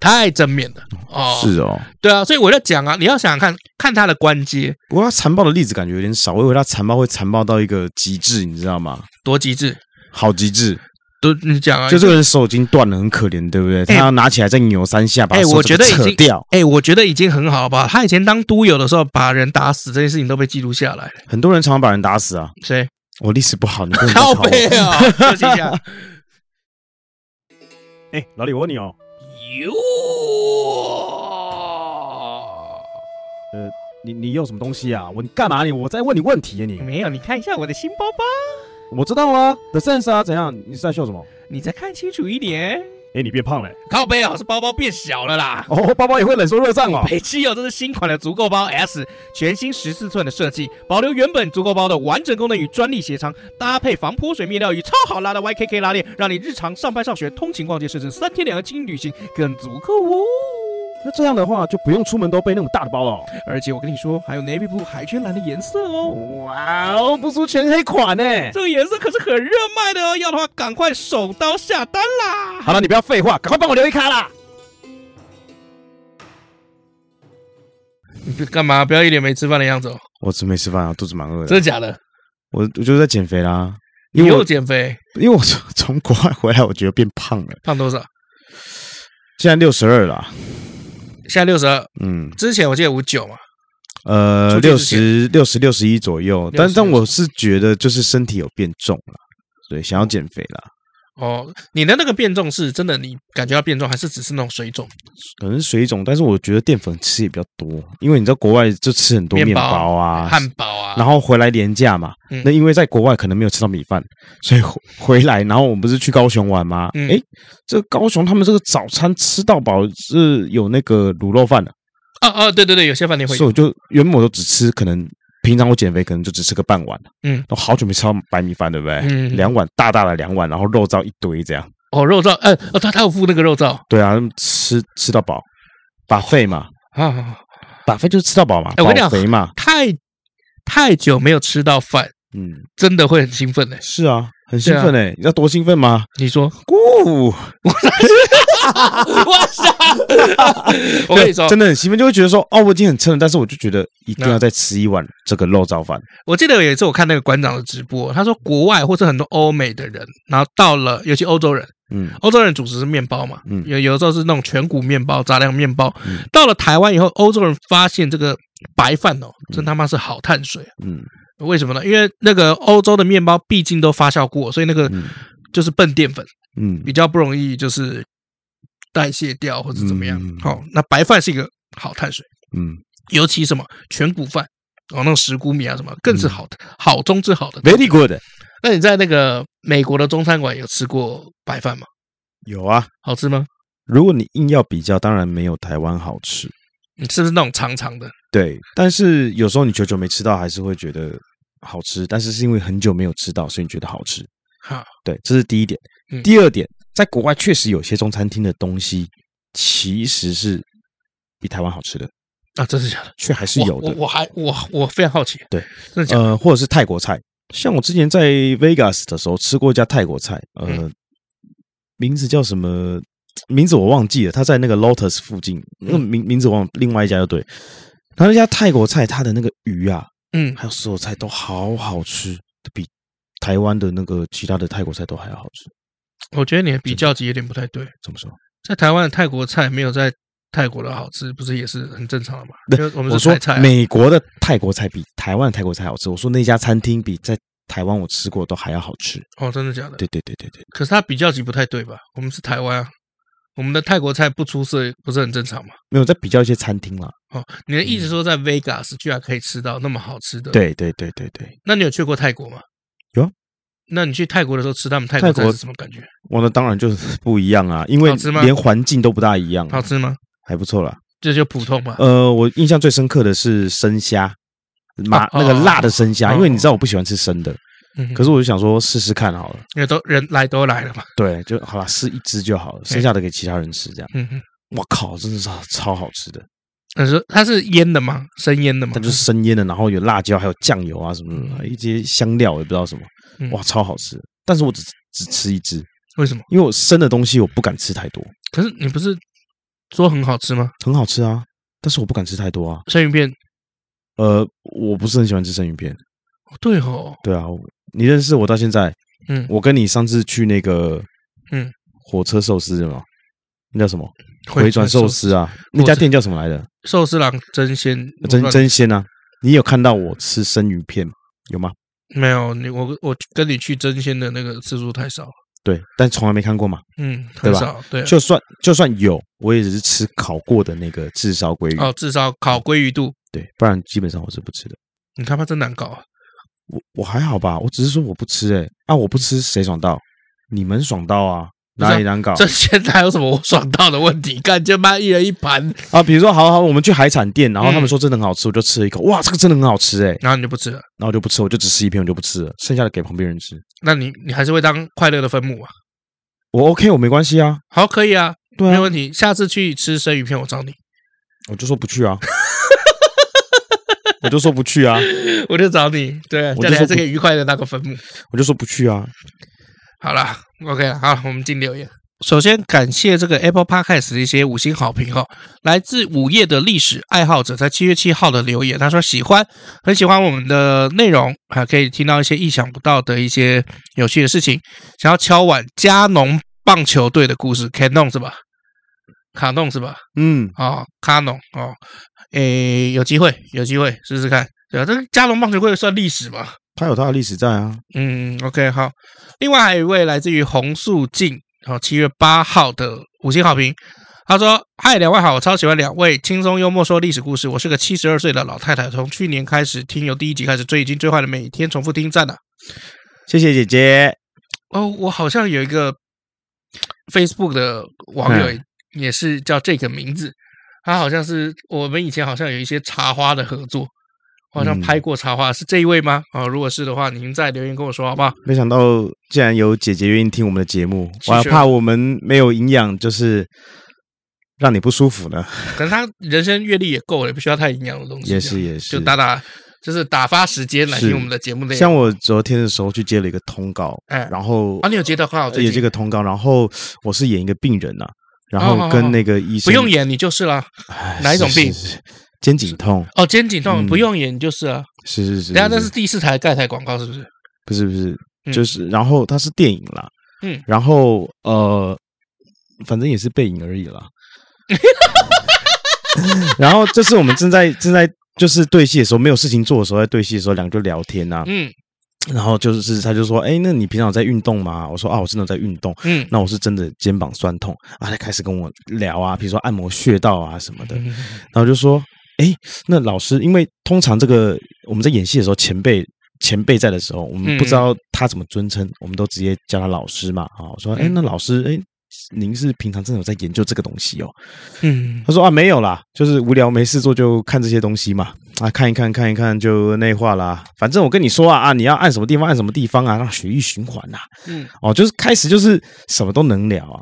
太正面了哦。是哦，对啊，所以我在讲啊，你要想想看看他的官阶。不过他残暴的例子感觉有点少，我以为他残暴会残暴到一个极致，你知道吗？多极致？好极致！都你讲啊，就这个人手已经断了，很可怜，对不对？他要拿起来再扭三下，把手扯掉。哎，我觉得已经很好吧。他以前当督友的时候，把人打死这件事情都被记录下来。很多人常常把人打死啊。谁？我历史不好，你不能靠背啊！休息一下。哎，老李，我问你哦。哟。呃，你你用什么东西啊？我你干嘛你？我在问你问题啊！你没有？你看一下我的新包包。我知道啊，The Sense 啊，怎样？你是在笑什么？你再看清楚一点。哎，你变胖了。靠背啊，是包包变小了啦。哦，包包也会冷缩热胀哦。北七哦，这是新款的足够包 S，全新十四寸的设计，保留原本足够包的完整功能与专利鞋仓，搭配防泼水面料与超好拉的 YKK 拉链，让你日常上班、上学、通勤、逛街，甚至三天两个轻旅行更足够哦。那这样的话，就不用出门都背那么大的包了，哦。而且我跟你说，还有 navy blue 海军蓝的颜色哦。哇哦，不输全黑款呢。这个颜色可是很热卖的哦，要的话赶快手刀下单啦。好了，你不要废话，赶快帮我留一卡啦。你干嘛？不要一脸没吃饭的样子哦。我真没吃饭啊，肚子蛮饿的。真的假的？我我就是在减肥啦。你又减肥？因为我从从国外回来，我觉得变胖了。胖多少？现在六十二了。现在六十二，嗯，之前我记得五九嘛，呃，六十六十六十一左右，但但我是觉得就是身体有变重了，对，想要减肥了。哦，你的那个变重是真的，你感觉到变重，还是只是那种水肿？可能是水肿，但是我觉得淀粉吃也比较多，因为你在国外就吃很多面包啊、汉堡啊，然后回来廉价嘛，嗯、那因为在国外可能没有吃到米饭，所以回来，然后我们不是去高雄玩吗？哎、嗯，这个高雄他们这个早餐吃到饱是有那个卤肉饭的。哦哦，对对对，有些饭店会。所以我就原本我都只吃可能。平常我减肥可能就只吃个半碗，嗯，都好久没吃到白米饭，对不对？嗯，两碗大大的两碗，然后肉燥一堆这样。哦，肉燥，呃，哦，他他有附那个肉燥。对啊，吃吃到饱，buffet 嘛，啊，buffet 就是吃到饱嘛，哎，我跟你讲，肥嘛，太太久没有吃到饭，嗯，真的会很兴奋呢。是啊，很兴奋哎，你知道多兴奋吗？你说，咕。哇塞！我跟你说，真的很兴奋，就会觉得说，哦，我已经很撑了，但是我就觉得一定要再吃一碗这个肉燥饭。我记得有一次我看那个馆长的直播，他说国外或是很多欧美的人，然后到了，尤其欧洲人，嗯，欧洲人主食是面包嘛，嗯，有有的时候是那种全谷面包、杂粮面包。到了台湾以后，欧洲人发现这个白饭哦，真他妈是好碳水。嗯，为什么呢？因为那个欧洲的面包毕竟都发酵过，所以那个就是笨淀粉，嗯，比较不容易就是。代谢掉或者怎么样？嗯、好，那白饭是一个好碳水，嗯，尤其什么全谷饭，哦，那种石谷米啊什么，更是好的，嗯、好中之好的。Very good。那你在那个美国的中餐馆有吃过白饭吗？有啊，好吃吗？如果你硬要比较，当然没有台湾好吃。你是不是那种长长的？对，但是有时候你久久没吃到，还是会觉得好吃。但是是因为很久没有吃到，所以你觉得好吃。好，对，这是第一点。嗯、第二点。在国外确实有些中餐厅的东西其实是比台湾好吃的啊，真是假的？却还是有的。我，还我我非常好奇，对，真的假的？呃，或者是泰国菜，像我之前在 Vegas 的时候吃过一家泰国菜，呃，嗯、名字叫什么？名字我忘记了。他在那个 Lotus 附近，那个名名字我忘了，另外一家就对。那家泰国菜，它的那个鱼啊，嗯，还有所有菜都好好吃，比台湾的那个其他的泰国菜都还要好吃。我觉得你的比较级有点不太对。怎么说？在台湾的泰国菜没有在泰国的好吃，不是也是很正常的吗？对，我们是说美国的泰国菜比台湾的泰国菜好吃。我说那家餐厅比在台湾我吃过都还要好吃。哦，真的假的？对对对对对。可是它比较级不太对吧？我们是台湾啊，我们的泰国菜不出色不是很正常吗？没有在比较一些餐厅啦。哦，你的意思说在 Vegas 居然可以吃到那么好吃的？对对对对对。那你有去过泰国吗？有。那你去泰国的时候吃他们泰国菜是什么感觉？我那当然就是 不一样啊，因为连环境都不大一样。好吃吗？还不错啦，这就普通吧。呃，我印象最深刻的是生虾，麻那个辣的生虾，因为你知道我不喜欢吃生的，可是我就想说试试看好了，因为都人来都来了嘛。对，就好了，试一只就好了，剩下的给其他人吃这样。我靠，真的是超好吃的。可是它是腌的吗？生腌的吗？它就是生腌的，然后有辣椒，还有酱油啊什么的，一些香料也不知道什么，哇，超好吃。但是我只只吃一只，为什么？因为我生的东西我不敢吃太多。可是你不是说很好吃吗？很好吃啊，但是我不敢吃太多啊。生鱼片，呃，我不是很喜欢吃生鱼片。对哦，对啊，你认识我到现在，嗯，我跟你上次去那个，嗯，火车寿司的吗？那叫什么？回转寿司啊？那家店叫什么来着？寿司郎真鲜，真真鲜啊！你有看到我吃生鱼片有吗？没有你，我我跟你去真鲜的那个次数太少了。对，但从来没看过嘛。嗯，很少。对，就算就算有，我也只是吃烤过的那个炙烧鲑鱼。哦，炙烧烤鲑鱼肚。对，不然基本上我是不吃的。你他妈真难搞啊！我我还好吧，我只是说我不吃哎。啊，我不吃谁爽到？你们爽到啊？哪里难搞？这现在有什么我爽到的问题？干就妈一人一盘啊！比如说，好好，我们去海产店，然后他们说真的很好吃，我就吃了一口，哇，这个真的很好吃哎！然后你就不吃了，然后我就不吃，我就只吃一片，我就不吃了，剩下的给旁边人吃。那你你还是会当快乐的分母啊？我 OK，我没关系啊。好，可以啊，对，没问题。下次去吃生鱼片，我找你。我就说不去啊，我就说不去啊，我就找你。对，就来这个愉快的那个分母，我就说不去啊。好了，OK 了，好，我们进留言。首先感谢这个 Apple Podcast 的一些五星好评哈，来自午夜的历史爱好者在七月七号的留言，他说喜欢，很喜欢我们的内容，还可以听到一些意想不到的一些有趣的事情。想要敲碗加农棒球队的故事，Canon 是吧？卡农是吧？嗯，哦，卡农哦，诶，有机会，有机会试试看，对啊，这个加农棒球会算历史吗？他有他的历史在啊，嗯，OK，好。另外还有一位来自于红素静，好，七月八号的五星好评，他说：“嗨，两位好，我超喜欢两位轻松幽默说历史故事。我是个七十二岁的老太太，从去年开始听由第一集开始追，已经追坏了，每天重复听赞了。谢谢姐姐。哦，我好像有一个 Facebook 的网友也是叫这个名字，他好像是我们以前好像有一些茶花的合作。”好像拍过插画，是这一位吗？啊，如果是的话，您再留言跟我说好不好？没想到竟然有姐姐愿意听我们的节目，我还怕我们没有营养，就是让你不舒服呢。可能他人生阅历也够了，也不需要太营养的东西。也是也是，就打打，就是打发时间来听我们的节目内容。像我昨天的时候去接了一个通告，哎，然后啊，你有接到好，也接个通告，然后我是演一个病人呐，然后跟那个医生不用演，你就是了，哪一种病？肩颈痛。哦，肩颈痛不用演就是啊，是是是，等下那是第四台盖台广告是不是？不是不是，就是然后它是电影啦，嗯，然后呃，反正也是背影而已啦。然后这是我们正在正在就是对戏的时候，没有事情做的时候，在对戏的时候，两个就聊天呐，嗯，然后就是他就说，哎，那你平常有在运动吗？我说啊，我真的在运动，嗯，那我是真的肩膀酸痛。啊，他开始跟我聊啊，比如说按摩穴道啊什么的，然后就说。哎，那老师，因为通常这个我们在演戏的时候，前辈前辈在的时候，我们不知道他怎么尊称，我们都直接叫他老师嘛。啊，我说，哎，那老师，哎，您是平常真的有在研究这个东西哦？嗯，他说啊，没有啦，就是无聊没事做就看这些东西嘛。啊，看一看看一看就内化啦。反正我跟你说啊啊，你要按什么地方按什么地方啊，让血液循环呐。嗯，哦，就是开始就是什么都能聊啊，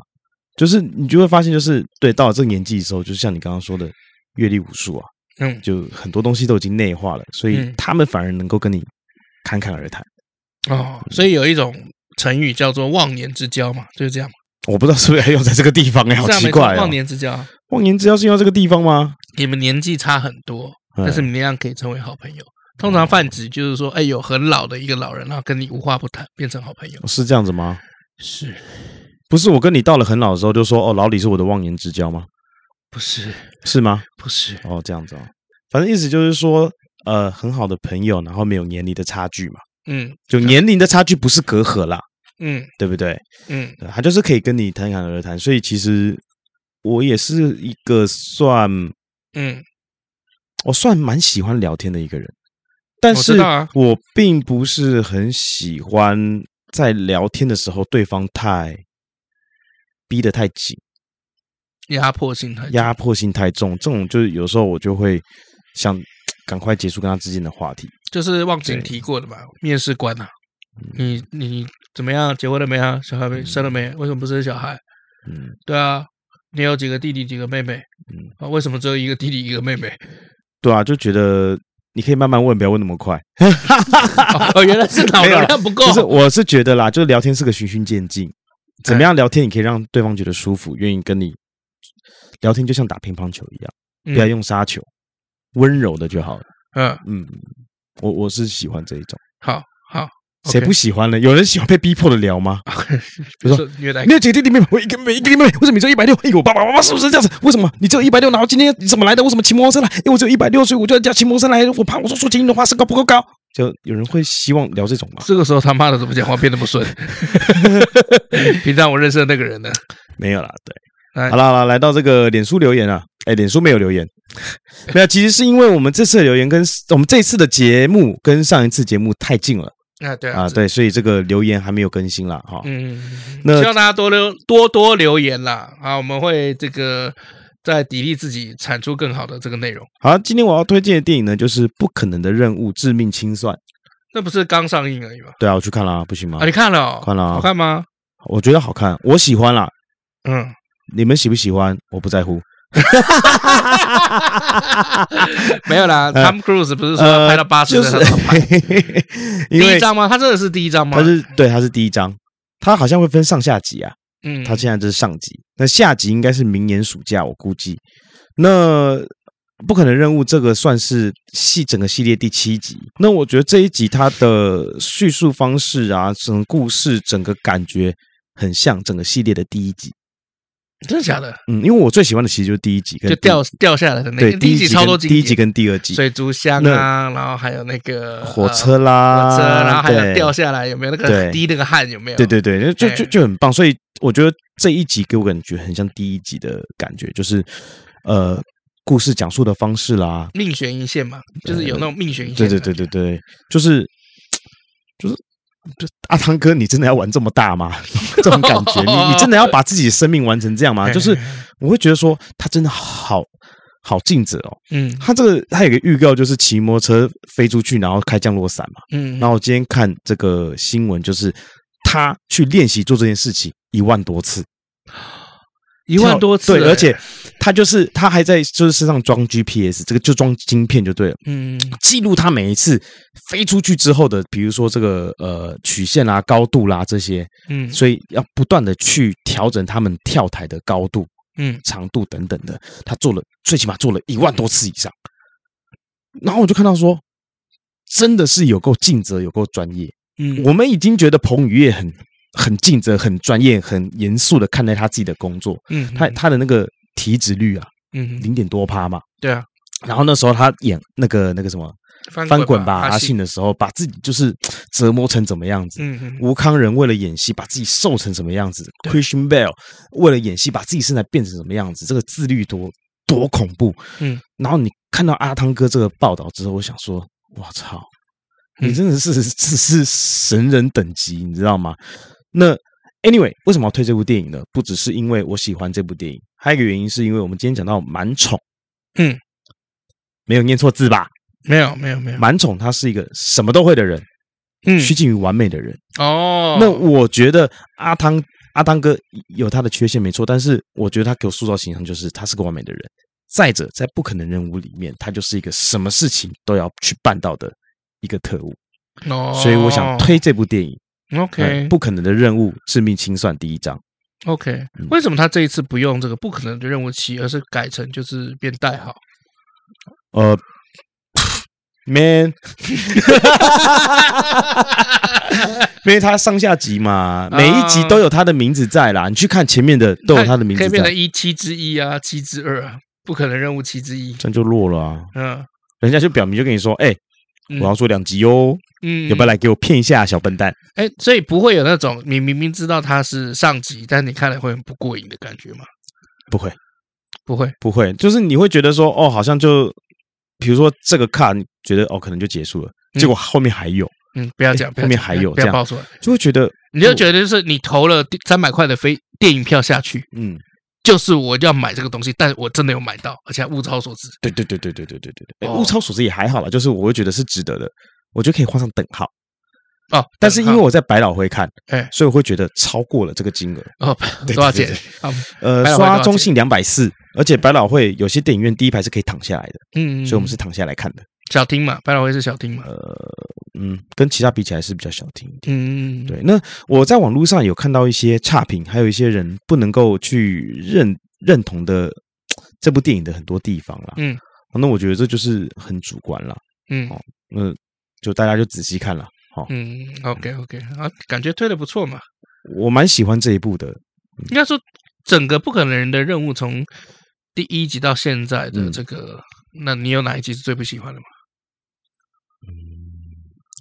就是你就会发现，就是对，到了这个年纪的时候，就像你刚刚说的，阅历无数啊。嗯，就很多东西都已经内化了，所以他们反而能够跟你侃侃而谈。哦，所以有一种成语叫做“忘年之交”嘛，就是这样。我不知道是不是还用在这个地方哎，好奇怪。忘年之交，忘年之交是用在这个地方吗？你们年纪差很多，但是你们那样可以成为好朋友。通常泛指就是说，哎，有很老的一个老人，然后跟你无话不谈，变成好朋友，是这样子吗？是，不是我跟你到了很老的时候就说，哦，老李是我的忘年之交吗？不是，是吗？不是哦，这样子哦，反正意思就是说，呃，很好的朋友，然后没有年龄的差距嘛。嗯，就年龄的差距不是隔阂啦，嗯，对不对？嗯，他就是可以跟你侃侃而谈，所以其实我也是一个算，嗯，我算蛮喜欢聊天的一个人，但是我并不是很喜欢在聊天的时候对方太逼得太紧。压迫性太压迫性太重，这种就是有时候我就会想赶快结束跟他之间的话题。就是忘记提过的嘛，面试官啊，你你怎么样？结婚了没啊？小孩没生了没？为什么不生小孩？嗯，对啊，你有几个弟弟几个妹妹？嗯啊，为什么只有一个弟弟一个妹妹？对啊，就觉得你可以慢慢问，不要问那么快。哦，原来是脑容量不够。就是我是觉得啦，就是聊天是个循序渐进，怎么样聊天你可以让对方觉得舒服，愿意跟你。聊天就像打乒乓球一样，不要用杀球，温柔的就好了。嗯嗯，我我是喜欢这一种。好好，谁不喜欢呢？有人喜欢被逼迫的聊吗？比如说，你有几个弟弟妹妹？我一个妹，一个妹妹。为什么你只有一百六？哎呦，爸爸妈妈是不是这样子？为什么你只有一百六？然后今天你怎么来的？为什么骑摩托车来？因为我只有一百六，所以我就要叫骑摩托车来。我怕我说说轻的话，身高不够高。就有人会希望聊这种吗？这个时候他妈的怎么讲话变那么顺？平常我认识的那个人呢？没有啦，对。好了好了，来到这个脸书留言啊，哎，脸书没有留言，没有，其实是因为我们这次的留言跟我们这次的节目跟上一次节目太近了啊，对啊，对，所以这个留言还没有更新啦。哈。嗯，那希望大家多留多多留言啦，啊，我们会这个在砥砺自己，产出更好的这个内容。好，今天我要推荐的电影呢，就是《不可能的任务：致命清算》，那不是刚上映而已吗？对啊，我去看了，不行吗？啊，你看了？看了，好看吗？我觉得好看，我喜欢啦。嗯。你们喜不喜欢？我不在乎。没有啦，Tom Cruise 不是说拍到八十的 第一张吗？他真的是第一张吗？他是对，他是第一张。他好像会分上下集啊。嗯，他现在这是上集，那下集应该是明年暑假，我估计。那不可能任务这个算是系整个系列第七集。那我觉得这一集它的叙述方式啊，整个故事整个感觉很像整个系列的第一集。真的假的？嗯，因为我最喜欢的其实就是第一集，就掉掉下来的那个。对，第一集超多集，第一集跟第二集，水族箱啊，然后还有那个火车啦，火车，然后还有掉下来有没有那个滴 那个汗有没有？对对对，就就就很棒。所以我觉得这一集给我感觉很像第一集的感觉，就是呃，故事讲述的方式啦，命悬一线嘛，就是有那种命悬一线。对对对对对，就是 就是。就阿汤哥，你真的要玩这么大吗？这种感觉，你你真的要把自己的生命玩成这样吗？就是我会觉得说，他真的好好尽责哦。嗯，他这个他有个预告，就是骑摩托车飞出去，然后开降落伞嘛。嗯，然后我今天看这个新闻，就是他去练习做这件事情一万多次。一万多次，对，而且他就是他还在就是身上装 GPS，这个就装晶片就对了，嗯，记录他每一次飞出去之后的，比如说这个呃曲线啦、高度啦这些，嗯，所以要不断的去调整他们跳台的高度、嗯。长度等等的，他做了最起码做了一万多次以上，然后我就看到说，真的是有够尽责，有够专业，嗯，我们已经觉得彭于晏很。很尽责、很专业、很严肃的看待他自己的工作。嗯，他他的那个体脂率啊，嗯，零点多趴嘛。对啊。然后那时候他演那个那个什么翻滚吧阿信的时候，把自己就是折磨成怎么样子？嗯嗯。吴康仁为了演戏，把自己瘦成什么样子？Christian Bale 为了演戏，把自己身材变成什么样子？这个自律多多恐怖。嗯。然后你看到阿汤哥这个报道之后，我想说，我操，你真的是是是神人等级，你知道吗？那 anyway，为什么要推这部电影呢？不只是因为我喜欢这部电影，还有一个原因是因为我们今天讲到满宠，嗯，没有念错字吧？没有，没有，没有。满宠他是一个什么都会的人，嗯，趋近于完美的人。哦，那我觉得阿汤阿汤哥有他的缺陷没错，但是我觉得他给我塑造形象就是他是个完美的人。再者，在不可能任务里面，他就是一个什么事情都要去办到的一个特务。哦，所以我想推这部电影。OK，不可能的任务，致命清算第一章。OK，为什么他这一次不用这个不可能的任务七，而是改成就是变代号？呃，Man，因为他上下集嘛，每一集都有他的名字在啦。你去看前面的都有他的名字在，可以变成一七之一啊，七之二啊，不可能任务七之一，这样就弱了啊。嗯，人家就表明就跟你说，哎，我要做两集哟。嗯，要不要来给我骗一下小笨蛋？哎，所以不会有那种你明明知道他是上级，但你看了会很不过瘾的感觉吗？不会，不会，不会，就是你会觉得说，哦，好像就比如说这个卡，你觉得哦，可能就结束了，结果后面还有，嗯，不要讲，后面还有，不要爆出来，就会觉得，你就觉得就是你投了三百块的飞电影票下去，嗯。就是我要买这个东西，但我真的有买到，而且还物超所值。对对对对对对对对对，物超所值也还好啦，就是我会觉得是值得的，我觉得可以画上等号。哦，但是因为我在百老汇看，哎，所以我会觉得超过了这个金额。哦，多少钱？呃，刷中信两百四，而且百老汇有些电影院第一排是可以躺下来的，嗯，所以我们是躺下来看的。小厅嘛，百老汇是小厅嘛。呃，嗯，跟其他比起来是比较小厅一点。嗯，对。那我在网络上有看到一些差评，还有一些人不能够去认认同的这部电影的很多地方啦。嗯，那我觉得这就是很主观啦。嗯，好，那就大家就仔细看了。好，嗯，OK OK，啊，感觉推的不错嘛。我蛮喜欢这一部的。应该说，整个不可能人的任务从第一集到现在的这个，那你有哪一集是最不喜欢的吗？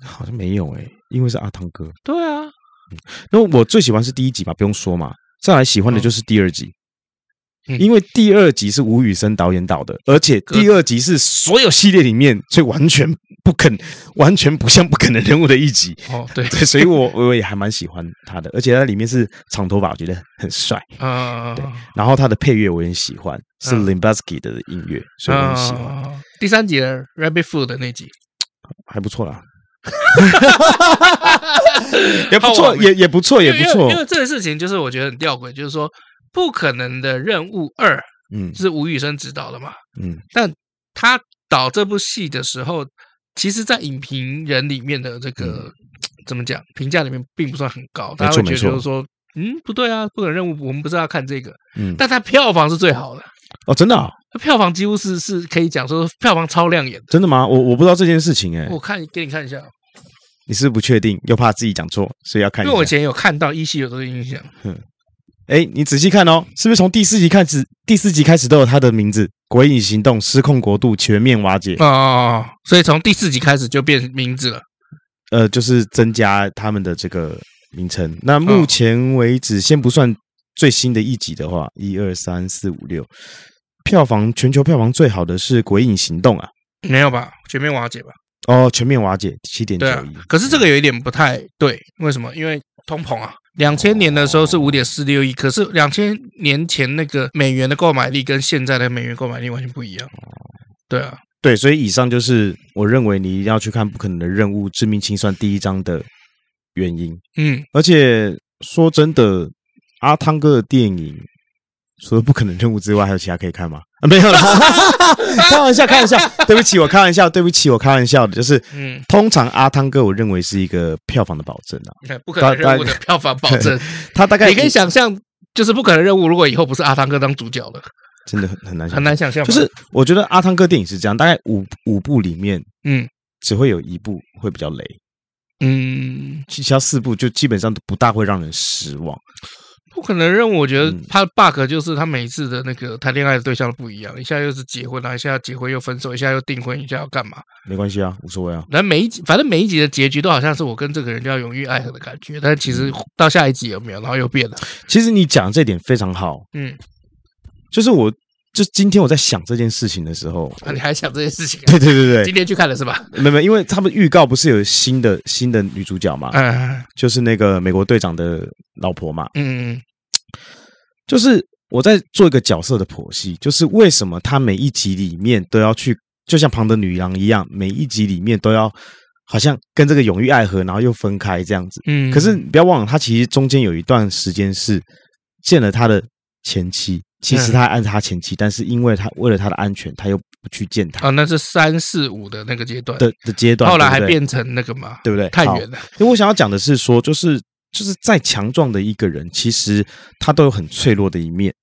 好像没有诶、欸，因为是阿汤哥。对啊，那我最喜欢是第一集嘛，不用说嘛。再来喜欢的就是第二集，嗯、因为第二集是吴宇森导演导的，而且第二集是所有系列里面最完全不肯、完全不像不可能人物的一集。哦，对，对，所以我我也还蛮喜欢他的，而且他里面是长头发，我觉得很帅。啊，对。然后他的配乐我也喜欢，是 Limbowski 的音乐，所以我很喜欢。第三集的 Rabbit Food 的那集还不错啦。也不错，也也不错，也不错。因为这个事情就是我觉得很吊诡，就是说不可能的任务二，嗯，是吴宇森执导的嘛，嗯，但他导这部戏的时候，其实，在影评人里面的这个 怎么讲评价里面并不算很高，大家会觉得就是说，嗯，不对啊，不可能任务，我们不是要看这个，嗯，但他票房是最好的哦，真的啊。票房几乎是是可以讲说票房超亮眼的，真的吗？我我不知道这件事情哎、欸，我看给你看一下，你是不确定又怕自己讲错，所以要看一下。因为我以前有看到依稀有这个印象。嗯，哎，你仔细看哦，是不是从第四集开始，第四集开始都有他的名字？鬼影行动、失控国度、全面瓦解。哦，所以从第四集开始就变名字了。呃，就是增加他们的这个名称。那目前为止，先不算最新的一集的话，一二三四五六。票房全球票房最好的是《鬼影行动》啊，没有吧？全面瓦解吧？哦，全面瓦解七点九亿。可是这个有一点不太对，为什么？因为通膨啊。两千年的时候是五点四六亿，可是两千年前那个美元的购买力跟现在的美元购买力完全不一样。对啊，对，所以以上就是我认为你一定要去看《不可能的任务：致命清算》第一章的原因。嗯，而且说真的，阿汤哥的电影。除了不可能任务之外，还有其他可以看吗？啊，没有啦，开玩笑，开玩笑，对不起，我开玩笑，对不起，我开玩笑的，就是，嗯，通常阿汤哥，我认为是一个票房的保证啊，不可能任务的票房保证，他大概你可以想象，就是不可能任务，如果以后不是阿汤哥当主角了，真的很很难很难想象，就是我觉得阿汤哥电影是这样，大概五五部里面，嗯，只会有一部会比较雷，嗯，其他四部就基本上都不大会让人失望。不可能任务，我觉得他的 bug 就是他每一次的那个谈恋爱的对象都不一样，一下又是结婚了，一下要结婚又分手，一下又订婚，一下要干嘛？没关系啊，无所谓啊。那每一集，反正每一集的结局都好像是我跟这个人就要永浴爱河的感觉，但其实到下一集有没有，然后又变了。其实你讲这点非常好，嗯，就是我。就今天我在想这件事情的时候，啊，你还想这件事情？对对对对，今天去看了是吧？没没，因为他们预告不是有新的新的女主角嘛？嗯，就是那个美国队长的老婆嘛。嗯，就是我在做一个角色的剖析，就是为什么他每一集里面都要去，就像庞德女郎一样，每一集里面都要好像跟这个永浴爱河，然后又分开这样子。嗯，可是你不要忘了，他其实中间有一段时间是见了他的前妻。其实他还爱他前妻，但是因为他为了他的安全，他又不去见他。哦，那是三四五的那个阶段的的阶段，后来还变成那个嘛，对不对？太远了。因为我想要讲的是说，就是就是再强壮的一个人，其实他都有很脆弱的一面。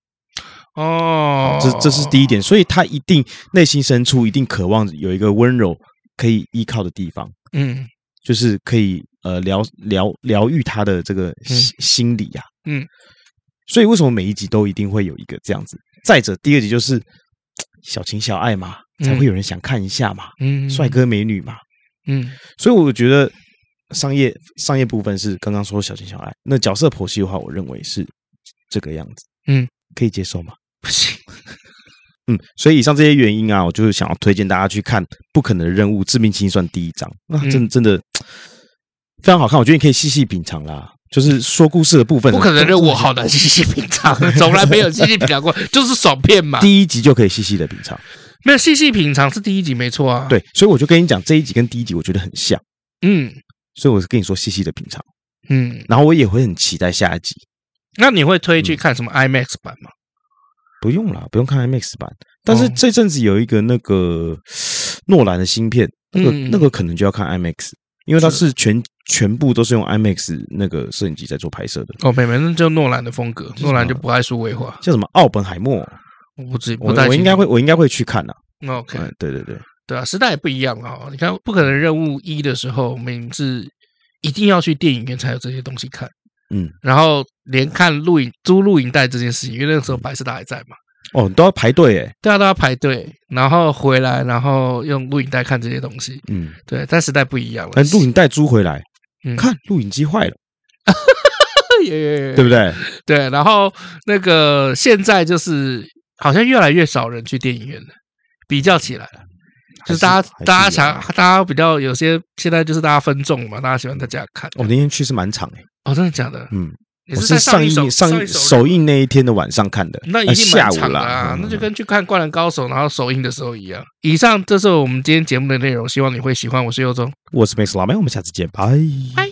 哦，这这是第一点，所以他一定内心深处一定渴望有一个温柔可以依靠的地方。嗯，就是可以呃疗疗疗愈他的这个心心理呀。嗯。所以为什么每一集都一定会有一个这样子？再者，第二集就是 小情小爱嘛，才会有人想看一下嘛。嗯，帅哥美女嘛。嗯，所以我觉得商业商业部分是刚刚说小情小爱，那角色剖析的话，我认为是这个样子。嗯，可以接受吗？不行。嗯，所以以上这些原因啊，我就是想要推荐大家去看《不可能的任务：致命清算》第一章。那真的真 的非常好看，我觉得你可以细细品尝啦。就是说故事的部分，不可能任我好难细细品尝，从来没有细细品尝过，就是爽片嘛。第一集就可以细细的品尝，没有细细品尝是第一集没错啊。对，所以我就跟你讲，这一集跟第一集我觉得很像。嗯，所以我是跟你说细细的品尝。嗯，然后我也会很期待下一集。那你会推去看什么 IMAX 版吗？不用啦，不用看 IMAX 版。但是这阵子有一个那个诺兰的新片，那个那个可能就要看 IMAX，因为它是全全部都是用 IMAX 那个摄影机在做拍摄的。哦，没没，那就诺兰的风格，诺兰就不爱数位化。叫什么？奥本海默？我不知，我我应该会，我应该会去看呐。OK，对对对对啊，时代也不一样啊。你看，不可能任务一的时候，我们是一定要去电影院才有这些东西看。嗯，然后连看录影租录影带这件事情，因为那个时候百视达还在嘛。哦，都要排队诶，对啊，都要排队，然后回来，然后用录影带看这些东西。嗯，对，但时代不一样了。但录影带租回来，嗯，看录影机坏了，对不对？对，然后那个现在就是好像越来越少人去电影院了，比较起来了，就是大家大家想，大家比较有些现在就是大家分众嘛，大家喜欢在家看。我那天去是满场诶，哦，真的假的？嗯。我是上映上首映那一天的晚上看的，那一定蛮长的啊，那就跟去看《灌篮高手》然后首映的时候一样。以上这是我们今天节目的内容，希望你会喜欢。我是尤忠，我是 Max 老麦，我们下次见，拜拜。